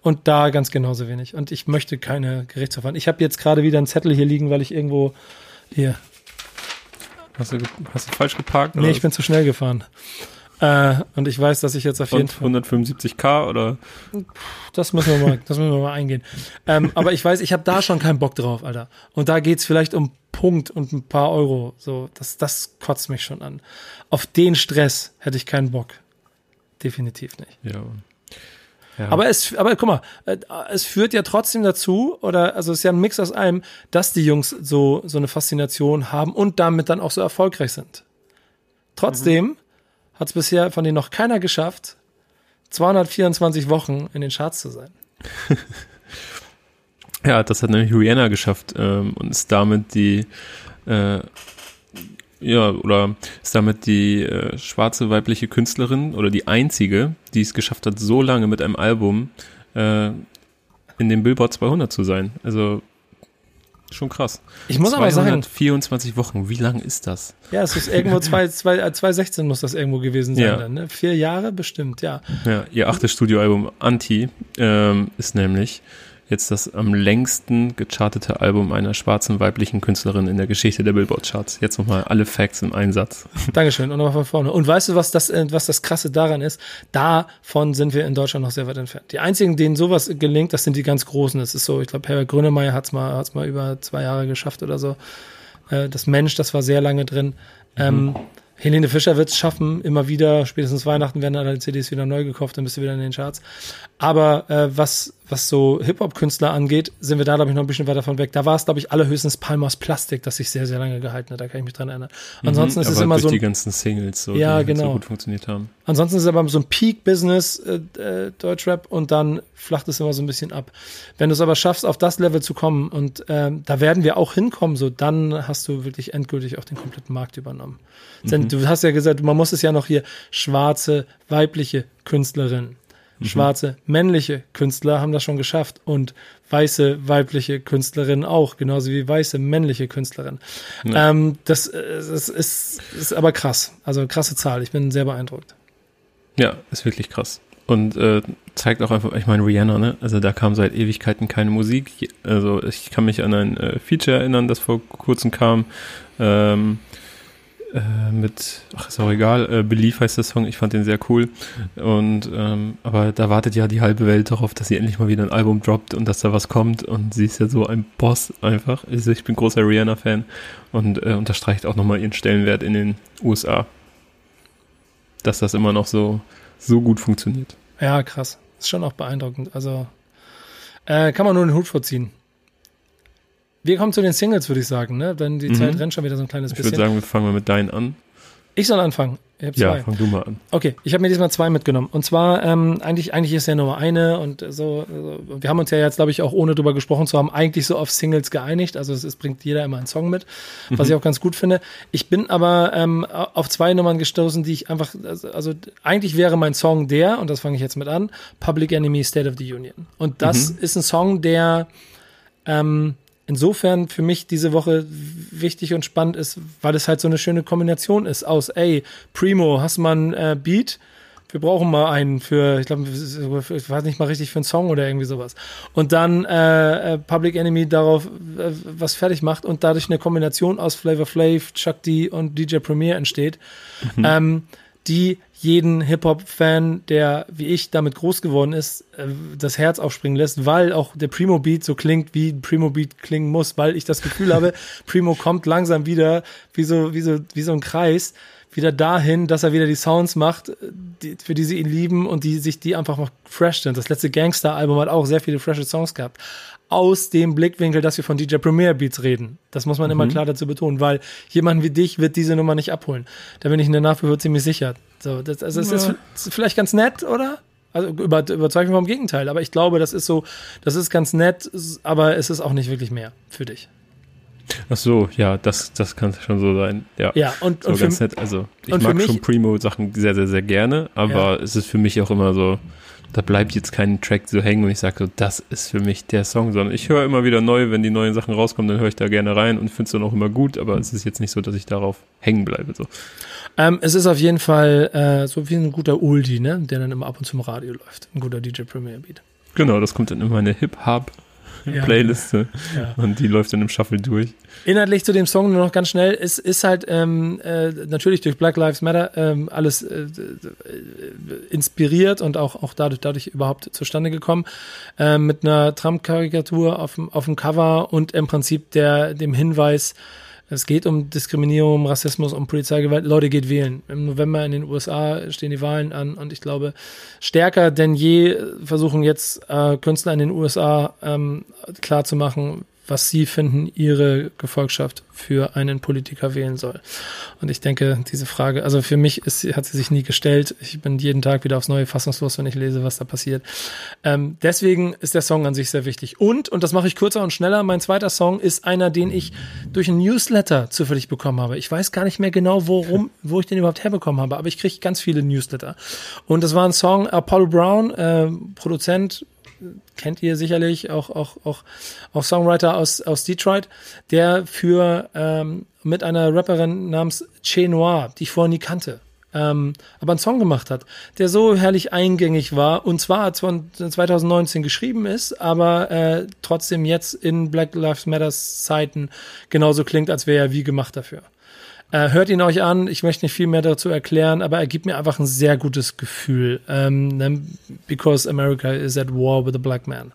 Und da ganz genauso wenig. Und ich möchte keine Gerichtsverfahren. Ich habe jetzt gerade wieder einen Zettel hier liegen, weil ich irgendwo hier. Hast du, hast du falsch geparkt? Nee, ich bin zu schnell gefahren. Äh, und ich weiß, dass ich jetzt auf jeden Fall. 175k oder? Das müssen wir mal, das müssen wir mal eingehen. Ähm, aber ich weiß, ich habe da schon keinen Bock drauf, Alter. Und da geht's vielleicht um Punkt und ein paar Euro. So, das, das kotzt mich schon an. Auf den Stress hätte ich keinen Bock. Definitiv nicht. Ja. Ja. Aber es, aber guck mal, äh, es führt ja trotzdem dazu, oder also es ist ja ein Mix aus allem, dass die Jungs so so eine Faszination haben und damit dann auch so erfolgreich sind. Trotzdem mhm hat es bisher von denen noch keiner geschafft, 224 Wochen in den Charts zu sein. ja, das hat nämlich Rihanna geschafft ähm, und ist damit die äh, ja, oder ist damit die äh, schwarze weibliche Künstlerin oder die einzige, die es geschafft hat, so lange mit einem Album äh, in den Billboard 200 zu sein. Also Schon krass. Ich muss aber sagen. 24 Wochen, wie lang ist das? Ja, es ist irgendwo 2016 muss das irgendwo gewesen sein. Ja. Dann, ne? Vier Jahre bestimmt, ja. Ja, ihr achtes Studioalbum Anti ähm, ist nämlich jetzt das am längsten gechartete Album einer schwarzen weiblichen Künstlerin in der Geschichte der Billboard-Charts. Jetzt nochmal alle Facts im Einsatz. Dankeschön und nochmal von vorne. Und weißt du, was das, äh, was das Krasse daran ist? Davon sind wir in Deutschland noch sehr weit entfernt. Die einzigen, denen sowas gelingt, das sind die ganz Großen. Das ist so, ich glaube, Herbert Grönemeyer hat's mal, hat's mal über zwei Jahre geschafft oder so. Äh, das Mensch, das war sehr lange drin. Ähm, mhm. Ähm, Helene Fischer wird es schaffen, immer wieder, spätestens Weihnachten werden alle CDs wieder neu gekauft, dann bist du wieder in den Charts. Aber äh, was, was so Hip-Hop-Künstler angeht, sind wir da, glaube ich, noch ein bisschen weiter von weg. Da war es, glaube ich, allerhöchstens Palmas Plastik, das sich sehr, sehr lange gehalten hat. Da kann ich mich dran erinnern. Mhm, Ansonsten mhm, ist es immer so. die ganzen Singles, so, ja, die genau. so gut funktioniert haben. Ansonsten ist es aber so ein Peak-Business, äh, äh, Deutschrap, und dann flacht es immer so ein bisschen ab. Wenn du es aber schaffst, auf das Level zu kommen, und ähm, da werden wir auch hinkommen, so dann hast du wirklich endgültig auch den kompletten Markt übernommen. Mhm. Denn du hast ja gesagt, man muss es ja noch hier schwarze, weibliche Künstlerin Mhm. Schwarze männliche Künstler haben das schon geschafft und weiße weibliche Künstlerinnen auch, genauso wie weiße männliche Künstlerinnen. Ja. Ähm, das, das ist, ist aber krass. Also krasse Zahl. Ich bin sehr beeindruckt. Ja, ist wirklich krass. Und äh, zeigt auch einfach, ich meine, Rihanna, ne? Also da kam seit Ewigkeiten keine Musik. Also ich kann mich an ein äh, Feature erinnern, das vor kurzem kam. Ähm, äh, mit, ach ist auch egal, äh, Belief heißt der Song, ich fand den sehr cool. Und ähm, aber da wartet ja die halbe Welt darauf, dass sie endlich mal wieder ein Album droppt und dass da was kommt. Und sie ist ja so ein Boss einfach. Also ich bin großer Rihanna-Fan und äh, unterstreicht auch nochmal ihren Stellenwert in den USA. Dass das immer noch so, so gut funktioniert. Ja, krass. Ist schon auch beeindruckend. Also äh, kann man nur den Hut vorziehen. Wir kommen zu den Singles, würde ich sagen, ne? Denn die mhm. Zeit rennt schon wieder so ein kleines ich bisschen. Ich würde sagen, wir fangen mal mit deinen an. Ich soll anfangen. Ich hab zwei. Ja, fang du mal an. Okay, ich habe mir diesmal zwei mitgenommen. Und zwar, ähm, eigentlich, eigentlich ist ja nur eine und so, also, wir haben uns ja jetzt, glaube ich, auch ohne drüber gesprochen zu haben, eigentlich so auf Singles geeinigt. Also es, es bringt jeder immer einen Song mit, was mhm. ich auch ganz gut finde. Ich bin aber ähm, auf zwei Nummern gestoßen, die ich einfach, also, also eigentlich wäre mein Song der, und das fange ich jetzt mit an, Public Enemy State of the Union. Und das mhm. ist ein Song, der ähm, insofern für mich diese Woche wichtig und spannend ist, weil es halt so eine schöne Kombination ist aus, ey, Primo, hast mal einen äh, Beat? Wir brauchen mal einen für, ich glaube, ich weiß nicht mal richtig für einen Song oder irgendwie sowas. Und dann äh, äh, Public Enemy darauf äh, was fertig macht und dadurch eine Kombination aus Flavor Flav, Chuck D und DJ Premier entsteht, mhm. ähm, die jeden Hip-Hop-Fan, der wie ich damit groß geworden ist, äh, das Herz aufspringen lässt, weil auch der Primo-Beat so klingt, wie ein Primo-Beat klingen muss, weil ich das Gefühl habe, Primo kommt langsam wieder wie so, wie so, wie so ein Kreis wieder dahin, dass er wieder die Sounds macht, die, für die sie ihn lieben und die sich die einfach mal fresh sind. Das letzte Gangster-Album hat auch sehr viele freshe Songs gehabt aus dem Blickwinkel, dass wir von DJ Premier Beats reden. Das muss man mhm. immer klar dazu betonen, weil jemand wie dich wird diese Nummer nicht abholen. Da bin ich in der Nachführung ziemlich sicher. So, das, also es ja. ist vielleicht ganz nett, oder? Also über, überzeugt mich vom Gegenteil. Aber ich glaube, das ist so, das ist ganz nett, aber es ist auch nicht wirklich mehr für dich. Ach so, ja, das, das kann schon so sein. Ja, ja und, so und ganz nett. Also ich mag schon Primo-Sachen sehr, sehr, sehr gerne, aber ja. es ist für mich auch immer so, da bleibt jetzt kein Track so hängen und ich sage so, das ist für mich der Song, sondern ich höre immer wieder neu, wenn die neuen Sachen rauskommen, dann höre ich da gerne rein und finde es dann auch immer gut, aber es ist jetzt nicht so, dass ich darauf hängen bleibe. So. Ähm, es ist auf jeden Fall äh, so wie ein guter Oldie, ne? der dann immer ab und zu im Radio läuft. Ein guter DJ Premier Beat. Genau, das kommt dann immer in eine Hip-Hop ja. Playliste ja. und die läuft dann im Shuffle durch. Inhaltlich zu dem Song nur noch ganz schnell, es ist halt ähm, äh, natürlich durch Black Lives Matter ähm, alles äh, äh, inspiriert und auch, auch dadurch, dadurch überhaupt zustande gekommen, äh, mit einer Trump-Karikatur auf, auf dem Cover und im Prinzip der, dem Hinweis, es geht um Diskriminierung, Rassismus, um Polizeigewalt. Leute, geht wählen. Im November in den USA stehen die Wahlen an und ich glaube, stärker denn je versuchen jetzt äh, Künstler in den USA ähm, klarzumachen, was sie finden, ihre Gefolgschaft für einen Politiker wählen soll. Und ich denke, diese Frage, also für mich ist, hat sie sich nie gestellt. Ich bin jeden Tag wieder aufs Neue fassungslos, wenn ich lese, was da passiert. Ähm, deswegen ist der Song an sich sehr wichtig. Und, und das mache ich kürzer und schneller, mein zweiter Song ist einer, den ich durch ein Newsletter zufällig bekommen habe. Ich weiß gar nicht mehr genau, worum, wo ich den überhaupt herbekommen habe, aber ich kriege ganz viele Newsletter. Und das war ein Song, Apollo Brown, äh, Produzent, kennt ihr sicherlich, auch, auch, auch, auch Songwriter aus, aus Detroit, der für ähm, mit einer Rapperin namens Che Noir, die ich vorher nie kannte, ähm, aber einen Song gemacht hat, der so herrlich eingängig war und zwar von 2019 geschrieben ist, aber äh, trotzdem jetzt in Black Lives Matter Zeiten genauso klingt, als wäre er wie gemacht dafür. Äh, hört ihn euch an. Ich möchte nicht viel mehr dazu erklären, aber er gibt mir einfach ein sehr gutes Gefühl. Ähm, ne, because America is at war with the black man.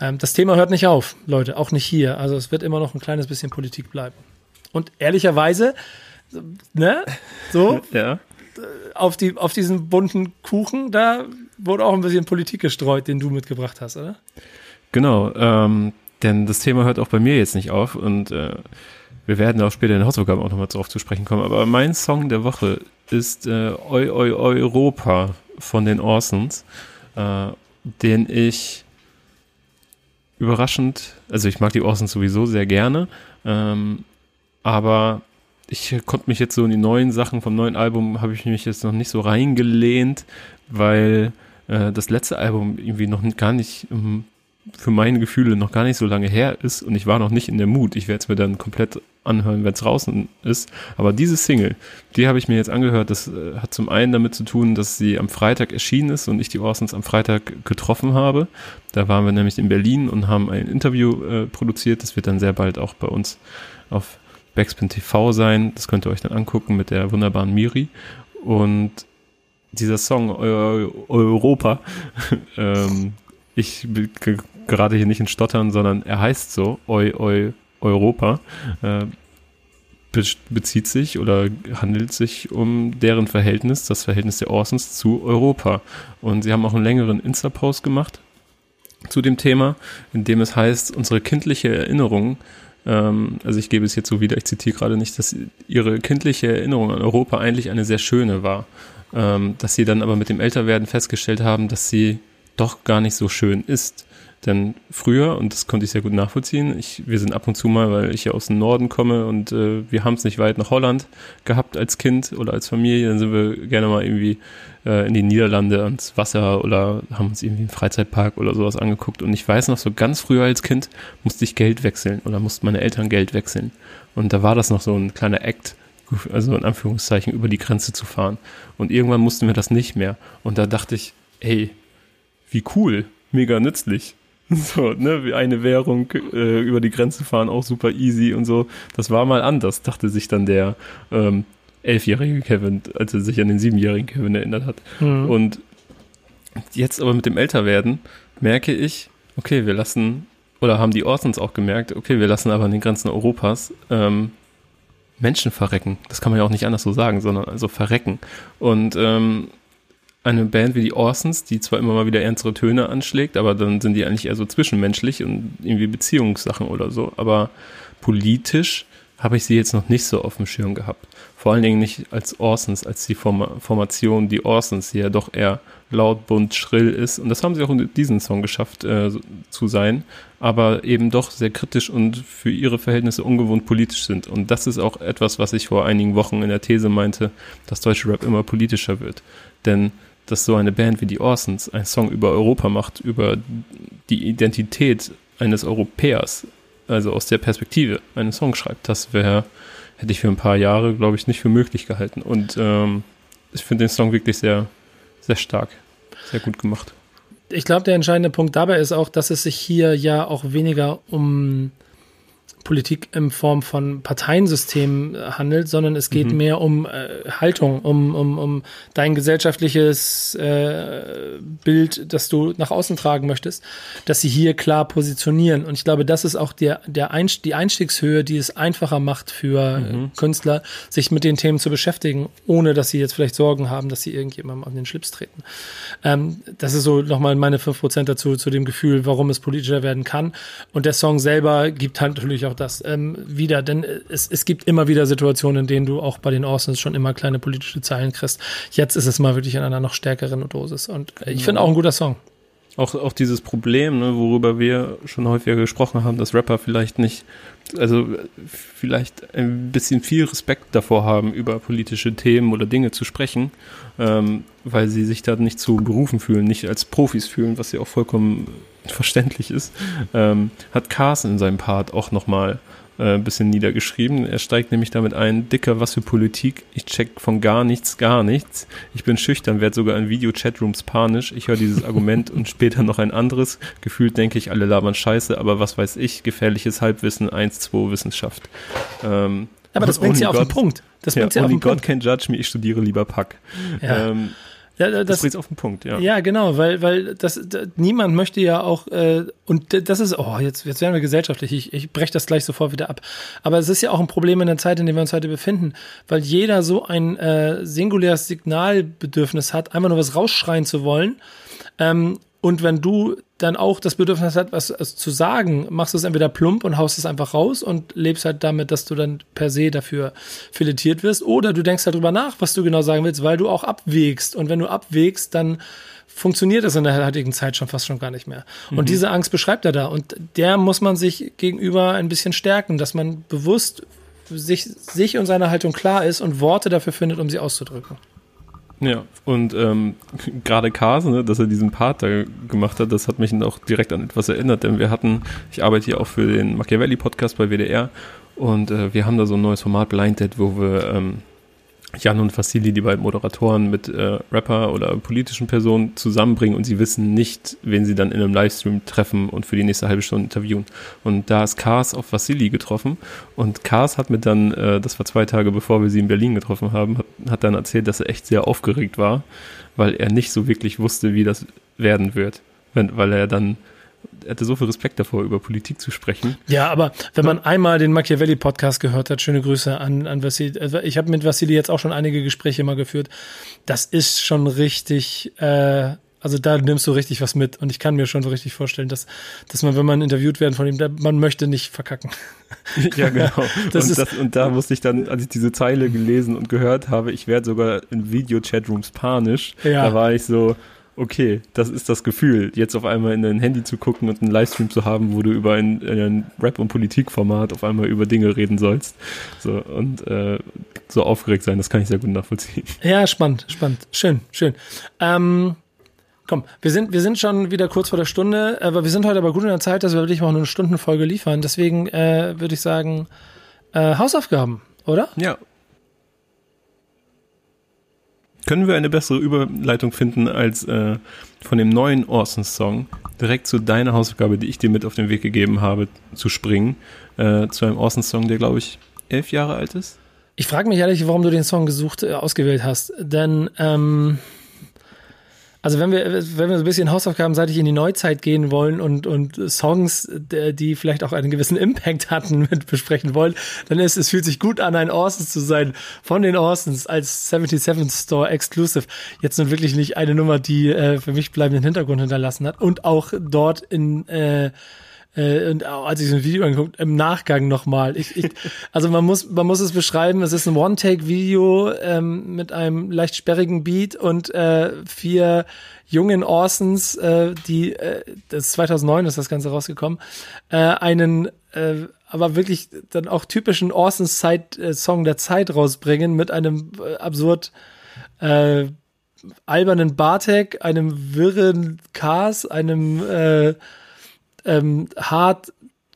Ähm, das Thema hört nicht auf, Leute, auch nicht hier. Also es wird immer noch ein kleines bisschen Politik bleiben. Und ehrlicherweise, ne, so, ja. auf, die, auf diesen bunten Kuchen, da wurde auch ein bisschen Politik gestreut, den du mitgebracht hast, oder? Genau, ähm, denn das Thema hört auch bei mir jetzt nicht auf und äh, wir werden auch später in den Hausaufgaben auch nochmal drauf zu sprechen kommen. Aber mein Song der Woche ist äh, Eu, Eu, Europa von den Orsons, äh, den ich überraschend, also ich mag die Orsons sowieso sehr gerne, ähm, aber ich konnte mich jetzt so in die neuen Sachen vom neuen Album, habe ich mich jetzt noch nicht so reingelehnt, weil äh, das letzte Album irgendwie noch gar nicht um, für meine Gefühle noch gar nicht so lange her ist und ich war noch nicht in der Mut. Ich werde es mir dann komplett anhören, wenn es draußen ist. Aber diese Single, die habe ich mir jetzt angehört. Das äh, hat zum einen damit zu tun, dass sie am Freitag erschienen ist und ich die Orsons am Freitag getroffen habe. Da waren wir nämlich in Berlin und haben ein Interview äh, produziert. Das wird dann sehr bald auch bei uns auf Backspin TV sein. Das könnt ihr euch dann angucken mit der wunderbaren Miri. Und dieser Song Eu Europa, ähm, ich bin gerade hier nicht in Stottern, sondern er heißt so, Eu, Eu, Europa, äh, bezieht sich oder handelt sich um deren Verhältnis, das Verhältnis der Orsons zu Europa. Und sie haben auch einen längeren Insta-Post gemacht zu dem Thema, in dem es heißt, unsere kindliche Erinnerung, ähm, also ich gebe es jetzt so wieder, ich zitiere gerade nicht, dass ihre kindliche Erinnerung an Europa eigentlich eine sehr schöne war ähm, dass sie dann aber mit dem Älterwerden festgestellt haben, dass sie doch gar nicht so schön ist. Denn früher, und das konnte ich sehr gut nachvollziehen, ich, wir sind ab und zu mal, weil ich ja aus dem Norden komme und äh, wir haben es nicht weit nach Holland gehabt als Kind oder als Familie, dann sind wir gerne mal irgendwie äh, in die Niederlande ans Wasser oder haben uns irgendwie einen Freizeitpark oder sowas angeguckt. Und ich weiß noch, so ganz früher als Kind musste ich Geld wechseln oder mussten meine Eltern Geld wechseln. Und da war das noch so ein kleiner Act, also in Anführungszeichen, über die Grenze zu fahren. Und irgendwann mussten wir das nicht mehr. Und da dachte ich, ey, wie cool, mega nützlich. So, ne, wie eine Währung äh, über die Grenze fahren, auch super easy und so. Das war mal anders, dachte sich dann der ähm, elfjährige Kevin, als er sich an den siebenjährigen Kevin erinnert hat. Mhm. Und jetzt aber mit dem Älterwerden merke ich, okay, wir lassen, oder haben die Orsons auch gemerkt, okay, wir lassen aber an den Grenzen Europas ähm, Menschen verrecken. Das kann man ja auch nicht anders so sagen, sondern also verrecken. Und ähm, eine Band wie die Orsons, die zwar immer mal wieder ernstere Töne anschlägt, aber dann sind die eigentlich eher so zwischenmenschlich und irgendwie Beziehungssachen oder so. Aber politisch habe ich sie jetzt noch nicht so auf dem Schirm gehabt. Vor allen Dingen nicht als Orsons, als die Form Formation, die Orsons, die ja doch eher laut, bunt, schrill ist. Und das haben sie auch in diesem Song geschafft äh, zu sein, aber eben doch sehr kritisch und für ihre Verhältnisse ungewohnt politisch sind. Und das ist auch etwas, was ich vor einigen Wochen in der These meinte, dass deutsche Rap immer politischer wird. Denn dass so eine Band wie die Orsons einen Song über Europa macht, über die Identität eines Europäers, also aus der Perspektive einen Song schreibt, das wäre hätte ich für ein paar Jahre, glaube ich, nicht für möglich gehalten. Und ähm, ich finde den Song wirklich sehr, sehr stark, sehr gut gemacht. Ich glaube, der entscheidende Punkt dabei ist auch, dass es sich hier ja auch weniger um Politik in Form von Parteiensystemen handelt, sondern es geht mhm. mehr um äh, Haltung, um, um, um dein gesellschaftliches äh, Bild, das du nach außen tragen möchtest, dass sie hier klar positionieren. Und ich glaube, das ist auch der, der Einst die Einstiegshöhe, die es einfacher macht für mhm. Künstler, sich mit den Themen zu beschäftigen, ohne dass sie jetzt vielleicht Sorgen haben, dass sie irgendjemandem auf den Schlips treten. Ähm, das ist so nochmal meine 5% dazu, zu dem Gefühl, warum es politischer werden kann. Und der Song selber gibt halt natürlich auch auch das ähm, wieder, denn es, es gibt immer wieder Situationen, in denen du auch bei den Orsons schon immer kleine politische Zeilen kriegst. Jetzt ist es mal wirklich in einer noch stärkeren Dosis und äh, ich finde auch ein guter Song. Auch, auch dieses Problem, ne, worüber wir schon häufiger gesprochen haben, dass Rapper vielleicht nicht, also vielleicht ein bisschen viel Respekt davor haben, über politische Themen oder Dinge zu sprechen, ähm, weil sie sich da nicht zu berufen fühlen, nicht als Profis fühlen, was ja auch vollkommen verständlich ist, ähm, hat Carson in seinem Part auch nochmal äh, ein bisschen niedergeschrieben. Er steigt nämlich damit ein, dicker, was für Politik, ich check von gar nichts, gar nichts. Ich bin schüchtern, werde sogar in Video-Chatrooms panisch. Ich höre dieses Argument und später noch ein anderes. Gefühlt denke ich, alle labern scheiße, aber was weiß ich, gefährliches Halbwissen, 1, 2 Wissenschaft. Ähm, aber das bringt ja auf den Punkt. Das bringt ja, ja auf den God Punkt. can't judge me, ich studiere lieber Pack. Ja. Ähm, ja, das, das bringt auf den Punkt, ja. Ja, genau, weil, weil das, das niemand möchte ja auch, äh, und das ist, oh, jetzt, jetzt werden wir gesellschaftlich, ich, ich breche das gleich sofort wieder ab. Aber es ist ja auch ein Problem in der Zeit, in der wir uns heute befinden, weil jeder so ein äh, singuläres Signalbedürfnis hat, einfach nur was rausschreien zu wollen. Ähm, und wenn du dann auch das Bedürfnis hast, was, was zu sagen, machst du es entweder plump und haust es einfach raus und lebst halt damit, dass du dann per se dafür filetiert wirst. Oder du denkst halt drüber nach, was du genau sagen willst, weil du auch abwägst. Und wenn du abwägst, dann funktioniert das in der heutigen Zeit schon fast schon gar nicht mehr. Mhm. Und diese Angst beschreibt er da. Und der muss man sich gegenüber ein bisschen stärken, dass man bewusst sich, sich und seine Haltung klar ist und Worte dafür findet, um sie auszudrücken. Ja, und ähm, gerade Carson, ne, dass er diesen Part da gemacht hat, das hat mich auch direkt an etwas erinnert, denn wir hatten, ich arbeite hier auch für den Machiavelli-Podcast bei WDR und äh, wir haben da so ein neues Format Blind Dead, wo wir ähm, Jan und Vassili, die beiden Moderatoren, mit äh, Rapper oder politischen Personen zusammenbringen und sie wissen nicht, wen sie dann in einem Livestream treffen und für die nächste halbe Stunde interviewen. Und da ist Kars auf Vassili getroffen und Kars hat mir dann, äh, das war zwei Tage bevor wir sie in Berlin getroffen haben, hat, hat dann erzählt, dass er echt sehr aufgeregt war, weil er nicht so wirklich wusste, wie das werden wird. Wenn, weil er dann hatte so viel Respekt davor, über Politik zu sprechen. Ja, aber wenn man einmal den Machiavelli-Podcast gehört hat, schöne Grüße an, an Vassili. Also ich habe mit Vassili jetzt auch schon einige Gespräche mal geführt. Das ist schon richtig, äh, also da nimmst du richtig was mit. Und ich kann mir schon so richtig vorstellen, dass, dass man, wenn man interviewt werden von ihm, da, man möchte nicht verkacken. Ja, genau. das und, das, und da musste ich dann, als ich diese Zeile gelesen und gehört habe, ich werde sogar in Video-Chatrooms panisch. Ja. Da war ich so, okay, das ist das Gefühl, jetzt auf einmal in dein Handy zu gucken und einen Livestream zu haben, wo du über ein, ein Rap- und Politikformat auf einmal über Dinge reden sollst. So, und äh, so aufgeregt sein, das kann ich sehr gut nachvollziehen. Ja, spannend, spannend. Schön, schön. Ähm, komm, wir sind, wir sind schon wieder kurz vor der Stunde, aber wir sind heute aber gut in der Zeit, dass wir wirklich mal eine Stundenfolge liefern. Deswegen äh, würde ich sagen, äh, Hausaufgaben, oder? Ja, können wir eine bessere Überleitung finden, als äh, von dem neuen Orson-Song direkt zu deiner Hausaufgabe, die ich dir mit auf den Weg gegeben habe, zu springen, äh, zu einem Orson-Song, der, glaube ich, elf Jahre alt ist? Ich frage mich ehrlich, warum du den Song gesucht, äh, ausgewählt hast. Denn ähm, also wenn wir, wenn wir so ein bisschen hausaufgabenseitig in die Neuzeit gehen wollen und, und Songs, die vielleicht auch einen gewissen Impact hatten, mit besprechen wollen, dann ist es fühlt sich gut an, ein Orsons zu sein von den Orsons als 77 Store Exclusive. Jetzt nun wirklich nicht eine Nummer, die äh, für mich bleibenden Hintergrund hinterlassen hat und auch dort in äh, äh, und als ich so ein Video angeguckt, im Nachgang nochmal. Ich, ich, also man muss, man muss es beschreiben, es ist ein One-Take-Video ähm, mit einem leicht sperrigen Beat und äh, vier jungen Orsons, äh, die, äh, das ist 2009 ist das Ganze rausgekommen, äh, einen äh, aber wirklich dann auch typischen Orsons Zeit, äh, Song der Zeit rausbringen mit einem äh, absurd äh, albernen Bartek, einem wirren Cars, einem äh, ähm, hart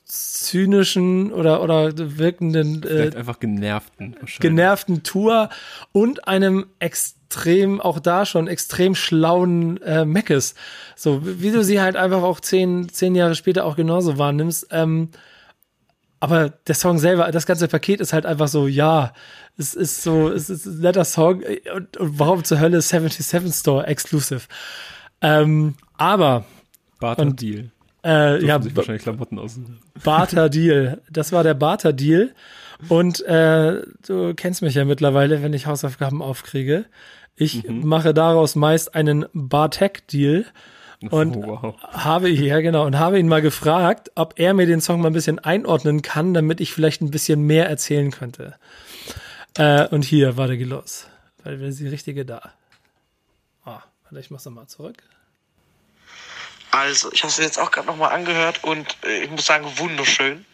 zynischen oder oder wirkenden äh, einfach genervten genervten Tour und einem extrem auch da schon extrem schlauen äh, Meckes. So wie du sie halt einfach auch zehn zehn Jahre später auch genauso wahrnimmst ähm, aber der Song selber das ganze Paket ist halt einfach so ja es ist so es ist ein netter Song und, und warum zur Hölle 77 Store exclusive? Ähm, aber Barter und, Deal äh, ja, sich wahrscheinlich Klamotten aus. Barter Deal. Das war der Barter Deal. Und äh, du kennst mich ja mittlerweile, wenn ich Hausaufgaben aufkriege. Ich mhm. mache daraus meist einen Bartek-Deal und oh, wow. habe ja genau und habe ihn mal gefragt, ob er mir den Song mal ein bisschen einordnen kann, damit ich vielleicht ein bisschen mehr erzählen könnte. Äh, und hier, warte, geh los, weil wir sind die richtige da. Ah, warte, ich mach's nochmal zurück. Also, ich habe es jetzt auch gerade nochmal angehört und äh, ich muss sagen, wunderschön.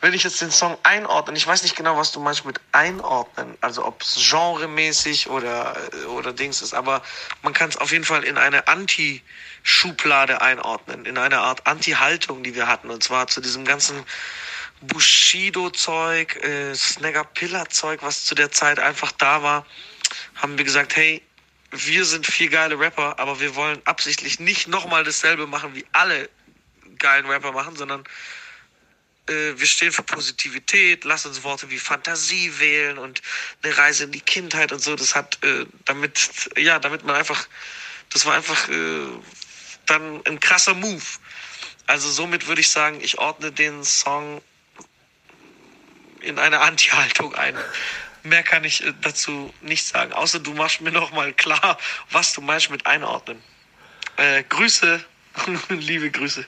Wenn ich jetzt den Song einordne, ich weiß nicht genau, was du meinst mit einordnen, also ob es genremäßig oder, äh, oder Dings ist, aber man kann es auf jeden Fall in eine Anti-Schublade einordnen, in eine Art Anti-Haltung, die wir hatten, und zwar zu diesem ganzen Bushido-Zeug, äh, Snagger-Pillar-Zeug, was zu der Zeit einfach da war, haben wir gesagt, hey, wir sind vier geile Rapper, aber wir wollen absichtlich nicht nochmal dasselbe machen, wie alle geilen Rapper machen, sondern äh, wir stehen für Positivität, lass uns Worte wie Fantasie wählen und eine Reise in die Kindheit und so. Das hat äh, damit, ja, damit man einfach, das war einfach äh, dann ein krasser Move. Also somit würde ich sagen, ich ordne den Song in eine Anti-Haltung ein. Mehr kann ich äh, dazu nicht sagen, außer du machst mir noch mal klar, was du meinst mit einordnen. Äh, Grüße, liebe Grüße.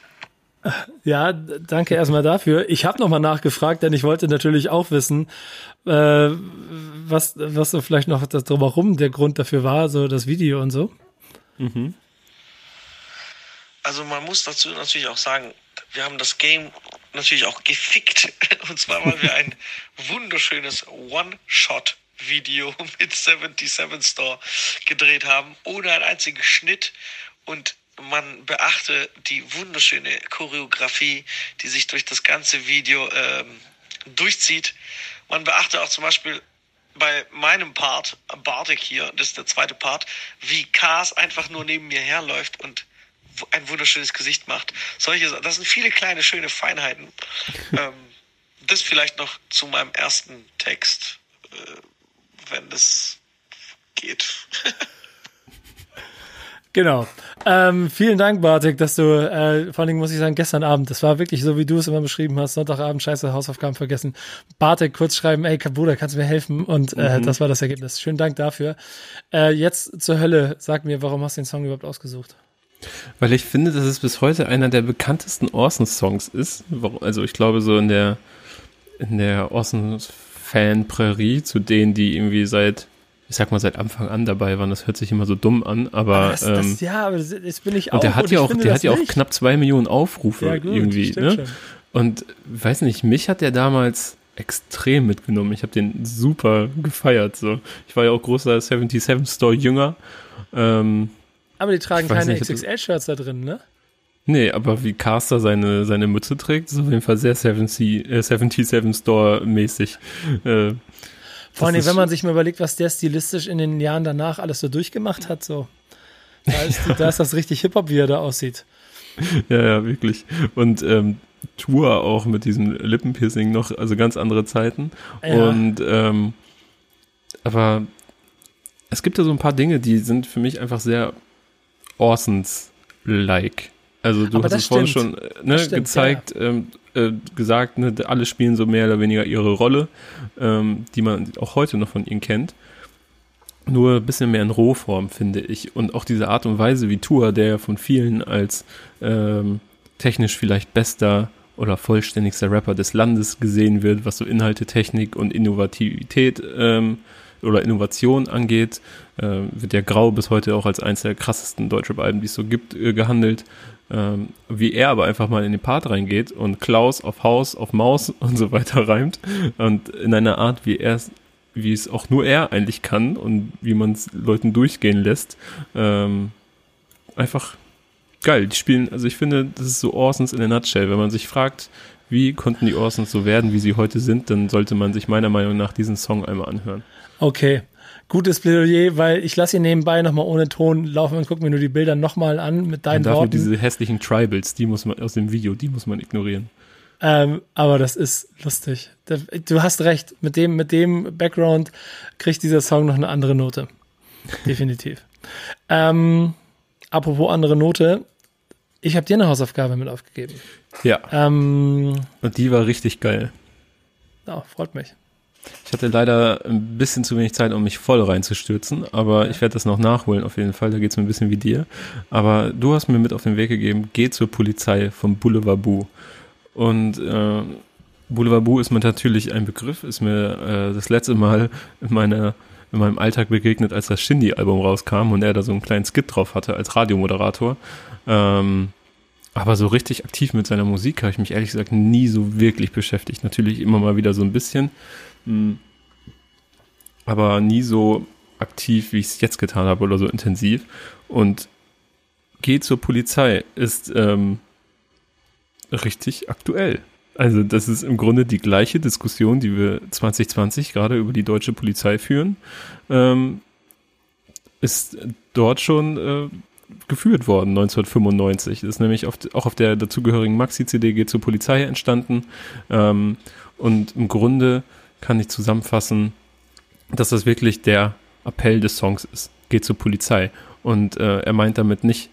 Ja, danke erstmal dafür. Ich habe nochmal nachgefragt, denn ich wollte natürlich auch wissen, äh, was, was so vielleicht noch das drumherum der Grund dafür war, so das Video und so. Mhm. Also man muss dazu natürlich auch sagen, wir haben das Game natürlich auch gefickt. Und zwar, weil wir ein wunderschönes One-Shot-Video mit 77 Store gedreht haben, ohne einen einzigen Schnitt. Und man beachte die wunderschöne Choreografie, die sich durch das ganze Video ähm, durchzieht. Man beachte auch zum Beispiel bei meinem Part, Bartek hier, das ist der zweite Part, wie Kars einfach nur neben mir herläuft und ein wunderschönes Gesicht macht. Solche, das sind viele kleine, schöne Feinheiten. ähm, das vielleicht noch zu meinem ersten Text, äh, wenn das geht. Genau. Ähm, vielen Dank, Bartek, dass du, äh, vor allen Dingen muss ich sagen, gestern Abend, das war wirklich so, wie du es immer beschrieben hast, Sonntagabend, scheiße, Hausaufgaben vergessen. Bartek kurz schreiben, ey, Bruder, kannst du mir helfen? Und äh, mhm. das war das Ergebnis. Schönen Dank dafür. Äh, jetzt zur Hölle, sag mir, warum hast du den Song überhaupt ausgesucht? Weil ich finde, dass es bis heute einer der bekanntesten Orson-Songs ist. Also ich glaube, so in der, in der Orson-Fan-Prärie, zu denen, die irgendwie seit ich sag mal, seit Anfang an dabei waren. Das hört sich immer so dumm an, aber. Das, das, ähm, ja, aber das, das bin ich auch. Und der hat ja auch, der hat ja auch knapp zwei Millionen Aufrufe ja, gut, irgendwie. Ne? Schon. Und weiß nicht, mich hat der damals extrem mitgenommen. Ich habe den super gefeiert. So, ich war ja auch großer 77 Store Jünger. Ähm, aber die tragen keine XXL-Shirts da drin, ne? Nee, aber wie Caster seine, seine Mütze trägt, ist auf jeden Fall sehr 70, äh, 77 Store mäßig. Äh, vor allem, wenn man sich mal überlegt, was der stilistisch in den Jahren danach alles so durchgemacht hat, so. Da ist, ja. da ist das richtig Hip-Hop, wie er da aussieht. Ja, ja, wirklich. Und ähm, Tour auch mit diesem Lippenpiercing noch, also ganz andere Zeiten. Ja. Und ähm, aber es gibt da so ein paar Dinge, die sind für mich einfach sehr Orsons-like. Also du aber hast es vorhin schon äh, ne, stimmt, gezeigt, ja. ähm, äh, gesagt, ne, alle spielen so mehr oder weniger ihre Rolle, ähm, die man auch heute noch von ihnen kennt. Nur ein bisschen mehr in Rohform, finde ich. Und auch diese Art und Weise wie Tour, der ja von vielen als ähm, technisch vielleicht bester oder vollständigster Rapper des Landes gesehen wird, was so Inhalte, Technik und Innovativität ähm, oder Innovation angeht, äh, wird ja Grau bis heute auch als eines der krassesten Deutschrap-Alben, die es so gibt, äh, gehandelt. Ähm, wie er aber einfach mal in den Part reingeht und Klaus auf Haus, auf Maus und so weiter reimt und in einer Art, wie er es, wie es auch nur er eigentlich kann und wie man es Leuten durchgehen lässt, ähm, einfach geil. Die spielen, also ich finde, das ist so Orsons in der Nutshell. Wenn man sich fragt, wie konnten die Orsons so werden, wie sie heute sind, dann sollte man sich meiner Meinung nach diesen Song einmal anhören. Okay, gutes Plädoyer, weil ich lasse hier nebenbei nochmal ohne Ton laufen und gucke mir nur die Bilder nochmal an mit deinen dafür Worten. diese hässlichen Tribals, die muss man aus dem Video, die muss man ignorieren. Ähm, aber das ist lustig. Du hast recht, mit dem, mit dem Background kriegt dieser Song noch eine andere Note. Definitiv. ähm, apropos andere Note, ich habe dir eine Hausaufgabe mit aufgegeben. Ja. Ähm, und die war richtig geil. Ja, freut mich. Ich hatte leider ein bisschen zu wenig Zeit, um mich voll reinzustürzen, aber ich werde das noch nachholen auf jeden Fall. Da geht es mir ein bisschen wie dir. Aber du hast mir mit auf den Weg gegeben, geh zur Polizei vom Boulevard Bou. Und äh, Boulevard Bou ist mir natürlich ein Begriff, ist mir äh, das letzte Mal in meiner in meinem Alltag begegnet, als das Shindy-Album rauskam und er da so einen kleinen Skit drauf hatte als Radiomoderator. Ähm, aber so richtig aktiv mit seiner Musik habe ich mich ehrlich gesagt nie so wirklich beschäftigt. Natürlich immer mal wieder so ein bisschen. Hm. Aber nie so aktiv, wie ich es jetzt getan habe oder so intensiv. Und Geh zur Polizei ist ähm, richtig aktuell. Also das ist im Grunde die gleiche Diskussion, die wir 2020 gerade über die deutsche Polizei führen, ähm, ist dort schon äh, geführt worden, 1995. Das ist nämlich auf, auch auf der dazugehörigen Maxi-CD Geh zur Polizei entstanden. Ähm, und im Grunde kann ich zusammenfassen, dass das wirklich der Appell des Songs ist. Geht zur Polizei. Und äh, er meint damit nicht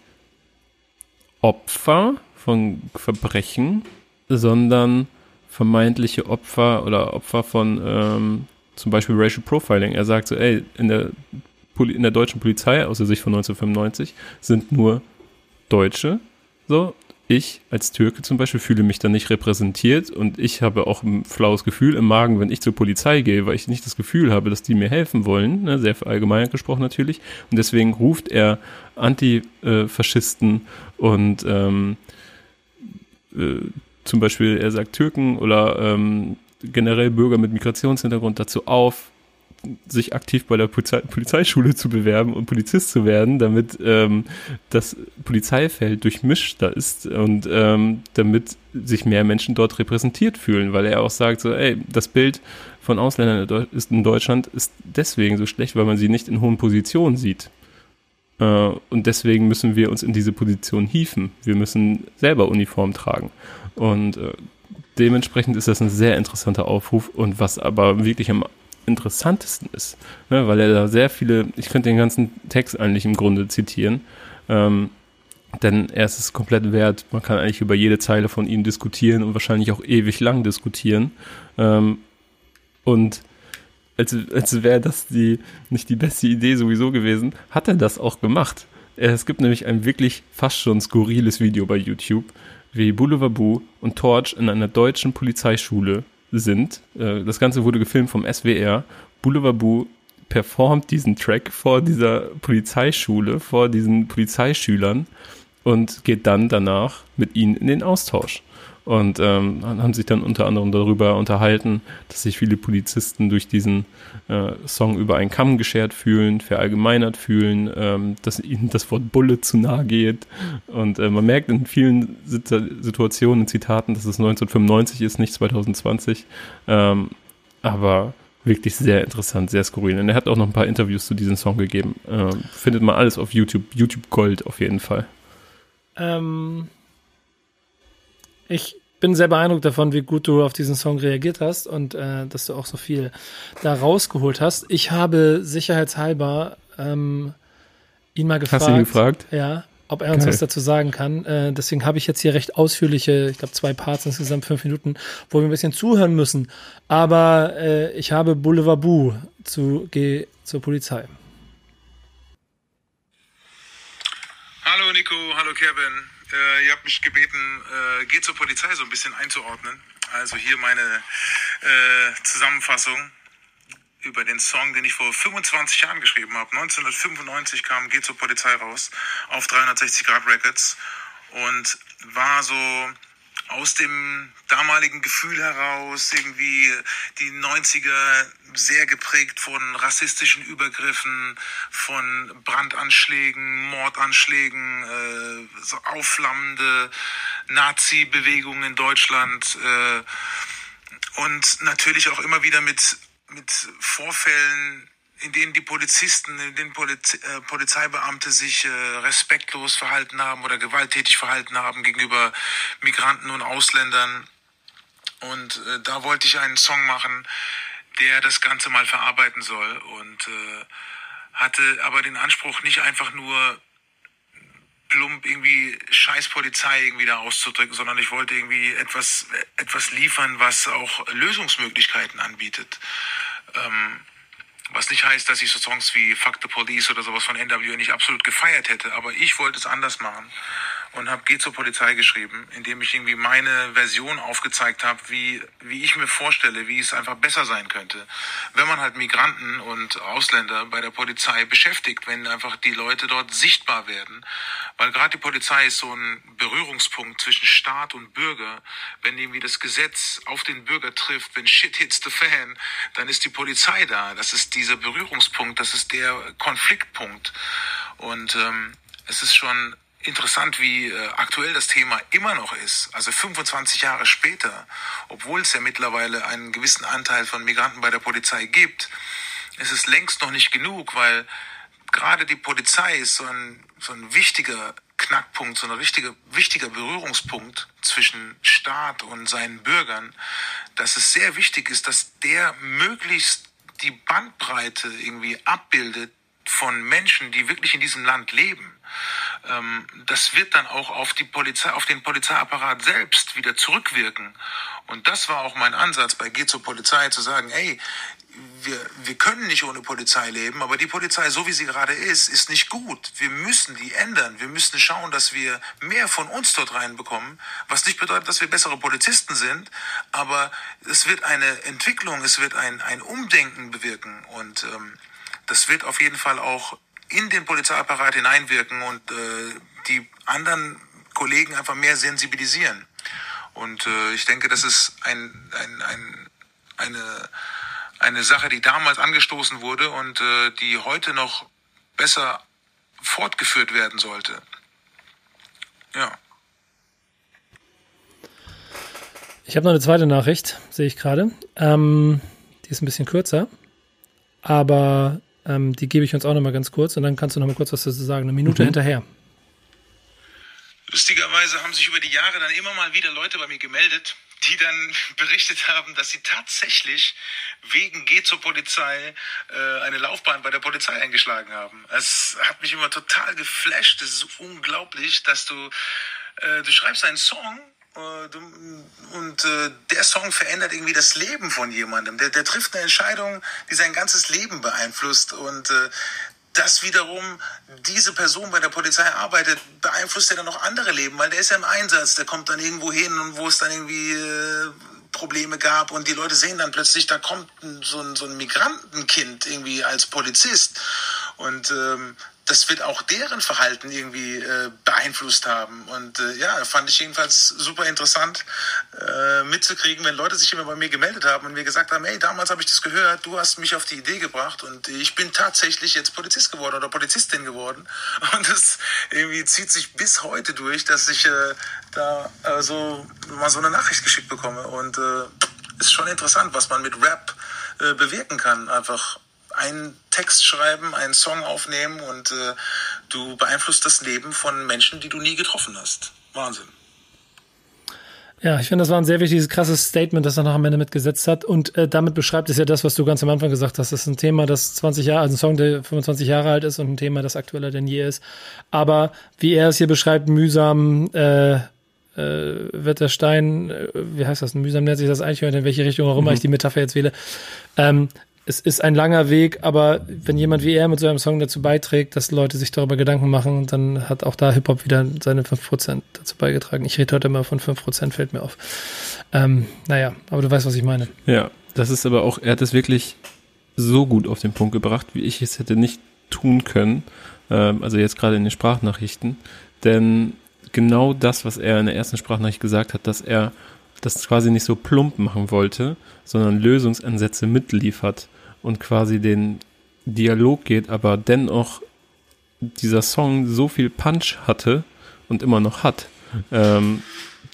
Opfer von Verbrechen, sondern vermeintliche Opfer oder Opfer von ähm, zum Beispiel Racial Profiling. Er sagt so, ey, in der, in der deutschen Polizei, aus der Sicht von 1995, sind nur Deutsche, so, ich als Türke zum Beispiel fühle mich dann nicht repräsentiert und ich habe auch ein flaues Gefühl im Magen, wenn ich zur Polizei gehe, weil ich nicht das Gefühl habe, dass die mir helfen wollen, ne, sehr allgemein gesprochen natürlich. Und deswegen ruft er Antifaschisten und ähm, äh, zum Beispiel, er sagt Türken oder ähm, generell Bürger mit Migrationshintergrund dazu auf, sich aktiv bei der Polizei Polizeischule zu bewerben und Polizist zu werden, damit ähm, das Polizeifeld durchmischter ist und ähm, damit sich mehr Menschen dort repräsentiert fühlen, weil er auch sagt, so, ey, das Bild von Ausländern in Deutschland ist deswegen so schlecht, weil man sie nicht in hohen Positionen sieht. Äh, und deswegen müssen wir uns in diese Position hieven. Wir müssen selber Uniform tragen. Und äh, dementsprechend ist das ein sehr interessanter Aufruf und was aber wirklich am interessantesten ist, ne, weil er da sehr viele, ich könnte den ganzen Text eigentlich im Grunde zitieren, ähm, denn er ist es komplett wert. Man kann eigentlich über jede Zeile von ihm diskutieren und wahrscheinlich auch ewig lang diskutieren. Ähm, und als, als wäre das die, nicht die beste Idee sowieso gewesen, hat er das auch gemacht. Es gibt nämlich ein wirklich fast schon skurriles Video bei YouTube, wie Boulevard und Torch in einer deutschen Polizeischule sind. Äh, das Ganze wurde gefilmt vom SWR. Boulevard performt diesen Track vor dieser Polizeischule, vor diesen Polizeischülern und geht dann danach mit ihnen in den Austausch und ähm, haben sich dann unter anderem darüber unterhalten, dass sich viele Polizisten durch diesen äh, Song über einen Kamm geschert fühlen, verallgemeinert fühlen, ähm, dass ihnen das Wort Bulle zu nahe geht. Und äh, man merkt in vielen Situationen, in Zitaten, dass es 1995 ist, nicht 2020. Ähm, aber wirklich sehr interessant, sehr skurril. Und er hat auch noch ein paar Interviews zu diesem Song gegeben. Ähm, findet man alles auf YouTube. YouTube Gold auf jeden Fall. Ähm, ich bin sehr beeindruckt davon, wie gut du auf diesen Song reagiert hast und äh, dass du auch so viel da rausgeholt hast. Ich habe sicherheitshalber ähm, ihn mal gefragt. Hast du ihn gefragt? Ja, ob er uns Geil. was dazu sagen kann. Äh, deswegen habe ich jetzt hier recht ausführliche, ich glaube zwei Parts insgesamt fünf Minuten, wo wir ein bisschen zuhören müssen. Aber äh, ich habe Boulevard Boo zu Geh zur Polizei. Hallo Nico, hallo Kevin. Äh, ihr habt mich gebeten, äh, geht zur Polizei so ein bisschen einzuordnen. Also hier meine äh, Zusammenfassung über den Song, den ich vor 25 Jahren geschrieben habe. 1995 kam Geht zur Polizei raus auf 360 Grad Records und war so aus dem damaligen Gefühl heraus irgendwie die 90er sehr geprägt von rassistischen Übergriffen, von Brandanschlägen, Mordanschlägen, äh, so aufflammende Nazi-Bewegungen in Deutschland äh, und natürlich auch immer wieder mit, mit Vorfällen in denen die Polizisten, in denen Poliz äh, Polizeibeamte sich äh, respektlos verhalten haben oder gewalttätig verhalten haben gegenüber Migranten und Ausländern. Und äh, da wollte ich einen Song machen, der das Ganze mal verarbeiten soll und äh, hatte aber den Anspruch, nicht einfach nur plump irgendwie scheiß Polizei irgendwie da auszudrücken, sondern ich wollte irgendwie etwas, etwas liefern, was auch Lösungsmöglichkeiten anbietet. Ähm, was nicht heißt, dass ich so Songs wie Fuck the Police oder sowas von NWA nicht absolut gefeiert hätte, aber ich wollte es anders machen und habe Geh zur Polizei geschrieben, indem ich irgendwie meine Version aufgezeigt habe, wie, wie ich mir vorstelle, wie es einfach besser sein könnte, wenn man halt Migranten und Ausländer bei der Polizei beschäftigt, wenn einfach die Leute dort sichtbar werden. Weil gerade die Polizei ist so ein Berührungspunkt zwischen Staat und Bürger. Wenn irgendwie das Gesetz auf den Bürger trifft, wenn shit hits the fan, dann ist die Polizei da. Das ist dieser Berührungspunkt, das ist der Konfliktpunkt. Und ähm, es ist schon interessant, wie äh, aktuell das Thema immer noch ist. Also 25 Jahre später, obwohl es ja mittlerweile einen gewissen Anteil von Migranten bei der Polizei gibt, ist es längst noch nicht genug, weil gerade die Polizei ist so ein, so ein wichtiger Knackpunkt, so ein richtiger, wichtiger Berührungspunkt zwischen Staat und seinen Bürgern, dass es sehr wichtig ist, dass der möglichst die Bandbreite irgendwie abbildet von Menschen, die wirklich in diesem Land leben das wird dann auch auf die Polizei, auf den Polizeiapparat selbst wieder zurückwirken. Und das war auch mein Ansatz bei Geh zur Polizei zu sagen, ey, wir, wir können nicht ohne Polizei leben, aber die Polizei, so wie sie gerade ist, ist nicht gut. Wir müssen die ändern. Wir müssen schauen, dass wir mehr von uns dort reinbekommen, was nicht bedeutet, dass wir bessere Polizisten sind, aber es wird eine Entwicklung, es wird ein, ein Umdenken bewirken und ähm, das wird auf jeden Fall auch in den Polizeiapparat hineinwirken und äh, die anderen Kollegen einfach mehr sensibilisieren. Und äh, ich denke, das ist ein, ein, ein, eine, eine Sache, die damals angestoßen wurde und äh, die heute noch besser fortgeführt werden sollte. Ja. Ich habe noch eine zweite Nachricht, sehe ich gerade. Ähm, die ist ein bisschen kürzer, aber ähm, die gebe ich uns auch noch mal ganz kurz und dann kannst du noch mal kurz was dazu sagen. Eine Minute mhm. hinterher. Lustigerweise haben sich über die Jahre dann immer mal wieder Leute bei mir gemeldet, die dann berichtet haben, dass sie tatsächlich wegen Geh zur Polizei äh, eine Laufbahn bei der Polizei eingeschlagen haben. Es hat mich immer total geflasht. Es ist unglaublich, dass du, äh, du schreibst einen Song und äh, der Song verändert irgendwie das Leben von jemandem. Der, der trifft eine Entscheidung, die sein ganzes Leben beeinflusst. Und äh, das wiederum, diese Person bei der Polizei arbeitet, beeinflusst ja dann noch andere Leben, weil der ist ja im Einsatz, der kommt dann irgendwo hin und wo es dann irgendwie äh, Probleme gab und die Leute sehen dann plötzlich, da kommt so ein, so ein Migrantenkind irgendwie als Polizist und ähm, das wird auch deren Verhalten irgendwie äh, beeinflusst haben. Und äh, ja, fand ich jedenfalls super interessant äh, mitzukriegen, wenn Leute sich immer bei mir gemeldet haben und mir gesagt haben, hey, damals habe ich das gehört, du hast mich auf die Idee gebracht und ich bin tatsächlich jetzt Polizist geworden oder Polizistin geworden. Und das irgendwie zieht sich bis heute durch, dass ich äh, da so mal so eine Nachricht geschickt bekomme. Und äh, ist schon interessant, was man mit Rap äh, bewirken kann. Einfach einen Text schreiben, einen Song aufnehmen und äh, du beeinflusst das Leben von Menschen, die du nie getroffen hast. Wahnsinn. Ja, ich finde, das war ein sehr wichtiges, krasses Statement, das er noch am Ende mitgesetzt hat. Und äh, damit beschreibt es ja das, was du ganz am Anfang gesagt hast. Das ist ein Thema, das 20 Jahre, also ein Song, der 25 Jahre alt ist und ein Thema, das aktueller denn je ist. Aber wie er es hier beschreibt, mühsam, äh, äh, wird der Stein, äh, wie heißt das, mühsam nennt sich das eigentlich, in welche Richtung auch immer mhm. ich die Metapher jetzt wähle, ähm, es ist ein langer Weg, aber wenn jemand wie er mit so einem Song dazu beiträgt, dass Leute sich darüber Gedanken machen, dann hat auch da Hip-Hop wieder seine 5% dazu beigetragen. Ich rede heute immer von 5%, fällt mir auf. Ähm, naja, aber du weißt, was ich meine. Ja, das ist aber auch, er hat es wirklich so gut auf den Punkt gebracht, wie ich es hätte nicht tun können. Ähm, also jetzt gerade in den Sprachnachrichten. Denn genau das, was er in der ersten Sprachnachricht gesagt hat, dass er das quasi nicht so plump machen wollte, sondern Lösungsansätze mitliefert und quasi den Dialog geht, aber dennoch dieser Song so viel Punch hatte und immer noch hat, ähm,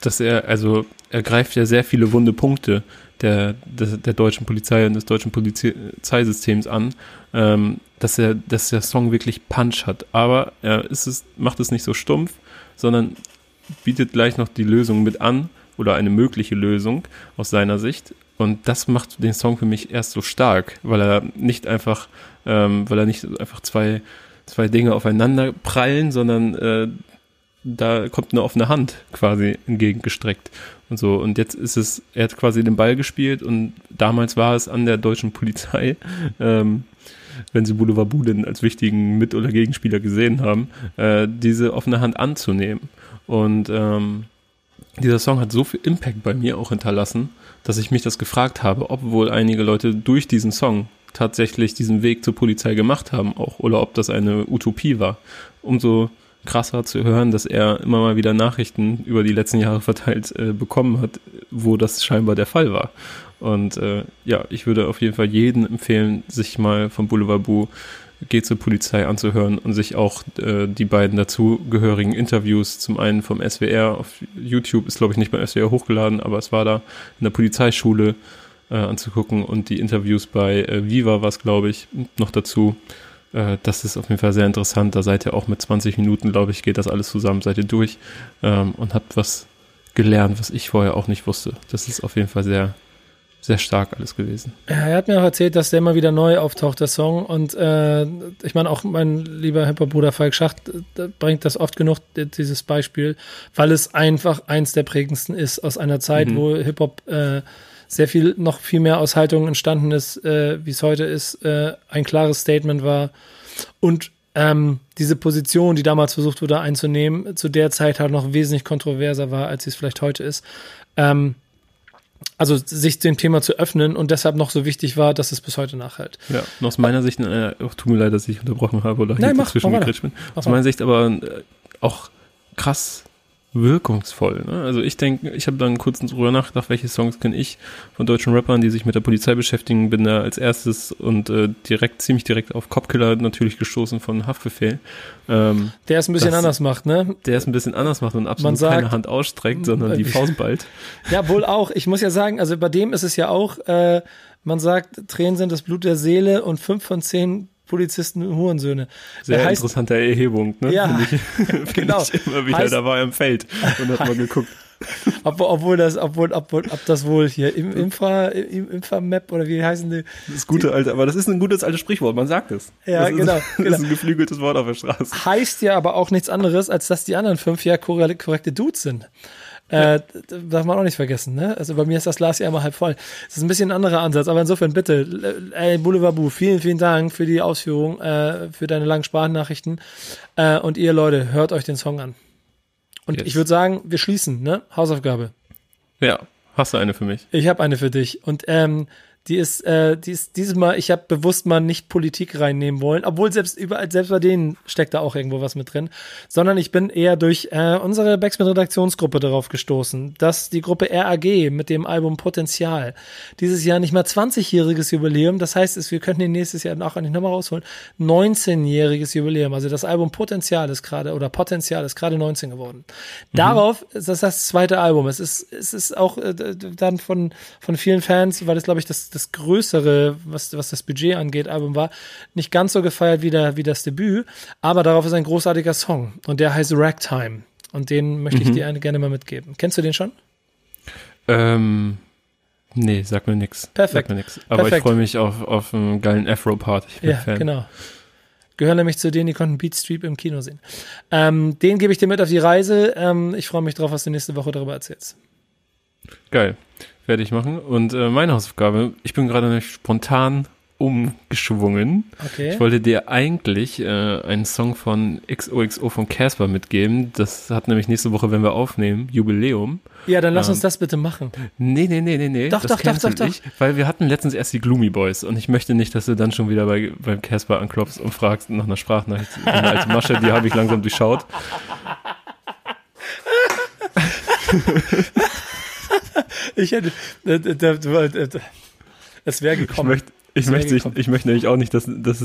dass er, also er greift ja sehr viele wunde Punkte der, der, der deutschen Polizei und des deutschen Polizeisystems an, ähm, dass er, dass der Song wirklich Punch hat. Aber er ist es, macht es nicht so stumpf, sondern bietet gleich noch die Lösung mit an oder eine mögliche Lösung aus seiner Sicht. Und das macht den Song für mich erst so stark, weil er nicht einfach, ähm, weil er nicht einfach zwei, zwei Dinge aufeinander prallen, sondern äh, da kommt eine offene Hand quasi entgegengestreckt und so. Und jetzt ist es, er hat quasi den Ball gespielt und damals war es an der deutschen Polizei, ähm, wenn sie Boulevard Budin als wichtigen Mit- oder Gegenspieler gesehen haben, äh, diese offene Hand anzunehmen. Und ähm, dieser Song hat so viel Impact bei mir auch hinterlassen, dass ich mich das gefragt habe, ob wohl einige Leute durch diesen Song tatsächlich diesen Weg zur Polizei gemacht haben auch oder ob das eine Utopie war. Umso krasser zu hören, dass er immer mal wieder Nachrichten über die letzten Jahre verteilt äh, bekommen hat, wo das scheinbar der Fall war. Und äh, ja, ich würde auf jeden Fall jeden empfehlen, sich mal vom Boulevard Boo geht zur Polizei anzuhören und sich auch äh, die beiden dazugehörigen Interviews, zum einen vom SWR auf YouTube, ist glaube ich nicht beim SWR hochgeladen, aber es war da in der Polizeischule äh, anzugucken und die Interviews bei äh, Viva war es glaube ich noch dazu. Äh, das ist auf jeden Fall sehr interessant. Da seid ihr auch mit 20 Minuten, glaube ich, geht das alles zusammen, seid ihr durch ähm, und habt was gelernt, was ich vorher auch nicht wusste. Das ist auf jeden Fall sehr sehr stark alles gewesen. Ja, er hat mir auch erzählt, dass der immer wieder neu auftaucht, der Song. Und äh, ich meine, auch mein lieber Hip-Hop-Bruder Falk Schacht äh, bringt das oft genug, dieses Beispiel, weil es einfach eins der prägendsten ist aus einer Zeit, mhm. wo Hip-Hop äh, sehr viel, noch viel mehr aus Haltungen entstanden ist, äh, wie es heute ist, äh, ein klares Statement war. Und ähm, diese Position, die damals versucht wurde einzunehmen, zu der Zeit halt noch wesentlich kontroverser war, als sie es vielleicht heute ist. Ähm, also sich dem Thema zu öffnen und deshalb noch so wichtig war, dass es bis heute nachhält. Ja, und aus meiner Sicht, äh, oh, tut mir leid, dass ich unterbrochen habe oder Nein, hier mach, dazwischen gekritscht bin. Aus meiner Sicht aber äh, auch krass wirkungsvoll. Ne? Also ich denke, ich habe dann kurz drüber nachgedacht, welche Songs kenne ich von deutschen Rappern, die sich mit der Polizei beschäftigen. Bin da als erstes und äh, direkt, ziemlich direkt auf Copkiller natürlich gestoßen von Haftbefehl. Ähm, Der es ein bisschen das- anders macht, ne? der es ein bisschen anders macht und absolut sagt- keine Hand ausstreckt, sondern die Äh, Faust ballt. Ja, wohl auch. Ich muss ja sagen, also bei dem ist es ja auch, äh, man sagt, Tränen sind das Blut der Seele und fünf von zehn Polizisten Hurensöhne. Sehr heißt, interessante Erhebung, ne? Ja, Finde ich, genau. ich immer wieder, Heißt- da war er im Feld und hat mal geguckt. ob, obwohl das, obwohl, obwohl, ob das wohl hier im Infra, im Infra-Map oder wie heißen die? Das gute alte, aber das ist ein gutes altes Sprichwort, man sagt es. Ja, das ist, genau, Das genau. ist ein geflügeltes Wort auf der Straße. Heißt ja aber auch nichts anderes, als dass die anderen fünf ja korre- korrekte Dudes sind. Äh, darf man auch nicht vergessen, ne? Also bei mir ist das Glas ja immer halb voll. Das ist ein bisschen ein anderer Ansatz, aber insofern bitte, äh, ey, Boulevard Bu, vielen, vielen Dank für die Ausführung, äh, für deine langen Sprachnachrichten. Äh, und ihr Leute, hört euch den Song an. Und Yes. ich würde sagen, wir schließen, ne? Hausaufgabe. Ja, hast du eine für mich? Ich habe eine für dich. Und ähm, die ist, äh, die ist dieses Mal, ich habe bewusst mal nicht Politik reinnehmen wollen, obwohl selbst überall, selbst bei denen steckt da auch irgendwo was mit drin, sondern ich bin eher durch äh, unsere Backsmith Redaktionsgruppe darauf gestoßen, dass die Gruppe RAG mit dem Album Potenzial dieses Jahr nicht mal 20-jähriges Jubiläum, das heißt, wir könnten den nächstes Jahr auch nicht nochmal rausholen, 19-jähriges Jubiläum, also das Album Potenzial ist gerade, oder Potenzial ist gerade 19 geworden. Darauf ist das das zweite Album. Es ist, es ist auch äh, dann von, von vielen Fans, weil es, glaube ich, das, das größere, was, was das Budget angeht, Album war, nicht ganz so gefeiert wie, der, wie das Debüt, aber darauf ist ein großartiger Song und der heißt Ragtime und den möchte ich dir gerne mal mitgeben. Kennst du den schon? Ähm, nee, sag mir nix. Perfekt. Mir nix. Aber Perfekt. ich freue mich auf, auf einen geilen Afro-Part. Ich bin Ja, Fan. genau. Gehören nämlich zu denen, die konnten Beat Street im Kino sehen. Ähm, den gebe ich dir mit auf die Reise. Ähm, ich freue mich drauf, was du nächste Woche darüber erzählst. Geil. Werde ich machen. Und äh, meine Hausaufgabe, ich bin gerade spontan umgeschwungen. Okay. Ich wollte dir eigentlich äh, einen Song von XOXO von Casper mitgeben. Das hat nämlich nächste Woche, wenn wir aufnehmen, Jubiläum. ja, dann lass ähm, uns das bitte machen. Nee, nee, nee, nee, nee. Doch, das doch, doch, doch, doch. Ich, weil wir hatten letztens erst die Gloomy Boys und ich möchte nicht, dass du dann schon wieder bei, beim Casper anklopfst und fragst nach einer Sprachnachricht. Eine alte Masche, die habe ich langsam durchschaut. Ich hätte, äh, da, da, äh, es wäre Ich gekommen. möchte, ich, Das wär möchte, ich, ich möchte nämlich auch nicht, dass, dass,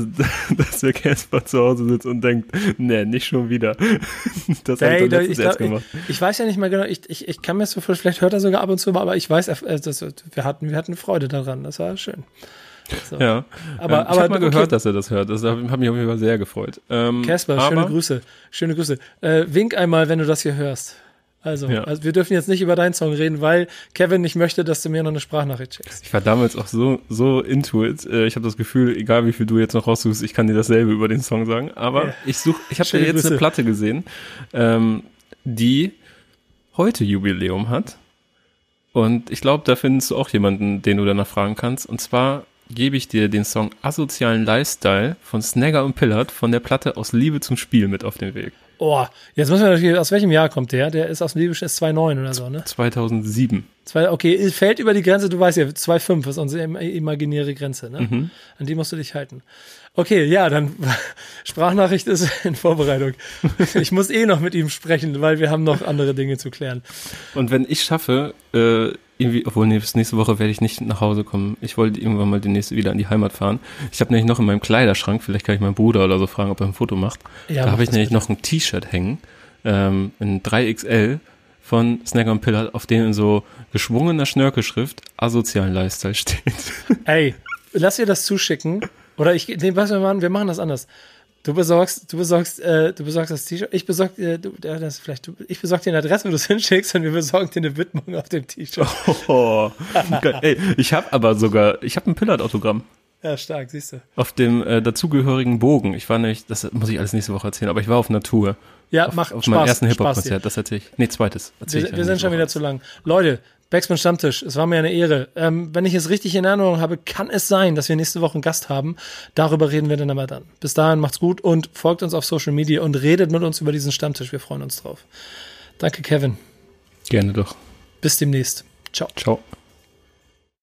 dass der Casper zu Hause sitzt und denkt, nee, nicht schon wieder. Das habe Hey, ich da, doch ich, letztens glaub, gemacht. ich, ich weiß ja nicht mal genau, ich, ich, ich kann mir so vor- vielleicht hört er sogar ab und zu mal, aber ich weiß, äh, das, wir, hatten, wir hatten Freude daran, das war schön. So. Ja, Aber- ähm, ich habe mal okay. gehört, dass er das hört. Das hat mich auf jeden Fall sehr gefreut. Ähm, Casper, aber, schöne Grüße, schöne Grüße. Äh, wink einmal, wenn du das hier hörst. Also, Ja. also, wir dürfen jetzt nicht über deinen Song reden, weil Kevin nicht möchte, dass du mir noch eine Sprachnachricht schickst. Ich war damals auch so, so into it. Äh, Ich habe das Gefühl, egal wie viel du jetzt noch raussuchst, ich kann dir dasselbe über den Song sagen. Aber Ja. ich such, ich habe Schöne jetzt Grüße. eine Platte gesehen, ähm, die heute Jubiläum hat. Und ich glaube, da findest du auch jemanden, den du danach fragen kannst. Und zwar gebe ich dir den Song Asozialen Lifestyle von Snagger und Pillard von der Platte Aus Liebe zum Spiel mit auf den Weg. Oh, jetzt müssen wir natürlich, aus welchem Jahr kommt der? Der ist aus dem Liebisch ist 2,9 oder so, ne? 2007. Zwei, okay, fällt über die Grenze, du weißt ja, 2,5 ist unsere im- imaginäre Grenze, ne? Mhm. An die musst du dich halten. Okay, ja, dann Sprachnachricht ist in Vorbereitung. Ich muss eh noch mit ihm sprechen, weil wir haben noch andere Dinge zu klären. Und wenn ich schaffe, äh, irgendwie, obwohl nee, bis nächste Woche werde ich nicht nach Hause kommen. Ich wollte irgendwann mal demnächst wieder in die Heimat fahren. Ich habe nämlich noch in meinem Kleiderschrank, vielleicht kann ich meinen Bruder oder so fragen, ob er ein Foto macht. Ja, da habe ich nämlich bitte. noch ein T-Shirt hängen, ähm, in 3XL von Snagger und Pillard, auf dem in so geschwungener Schnörkelschrift asozialen Lifestyle steht. Ey, lass dir das zuschicken. Oder ich, nee, was wir machen, wir machen das anders. Du besorgst, du besorgst, äh, du besorgst das T-Shirt. Ich besorg dir, du, ja, das vielleicht, du, ich besorg dir eine Adresse, wo du es hinschickst, und wir besorgen dir eine Widmung auf dem T-Shirt. Oh, geil. Ey, ich habe aber sogar, ich habe ein Pillard-Autogramm. Ja, stark, siehst du. Auf dem äh, dazugehörigen Bogen. Ich war nämlich, das muss ich alles nächste Woche erzählen, aber ich war auf einer Tour. Ja, Auf, mach auf Spaß. meinem ersten. Hip-Hop-Konzert, das erzähle ich. Nee, zweites. Erzähl Wir, ich wir sind schon wieder zu lang. Leute, Backspin Stammtisch, es war mir eine Ehre. Ähm, wenn ich es richtig in Erinnerung habe, kann es sein, dass wir nächste Woche einen Gast haben. Darüber reden wir dann aber dann. Bis dahin macht's gut und folgt uns auf Social Media und redet mit uns über diesen Stammtisch. Wir freuen uns drauf. Danke, Kevin. Gerne doch. Bis demnächst. Ciao. Ciao.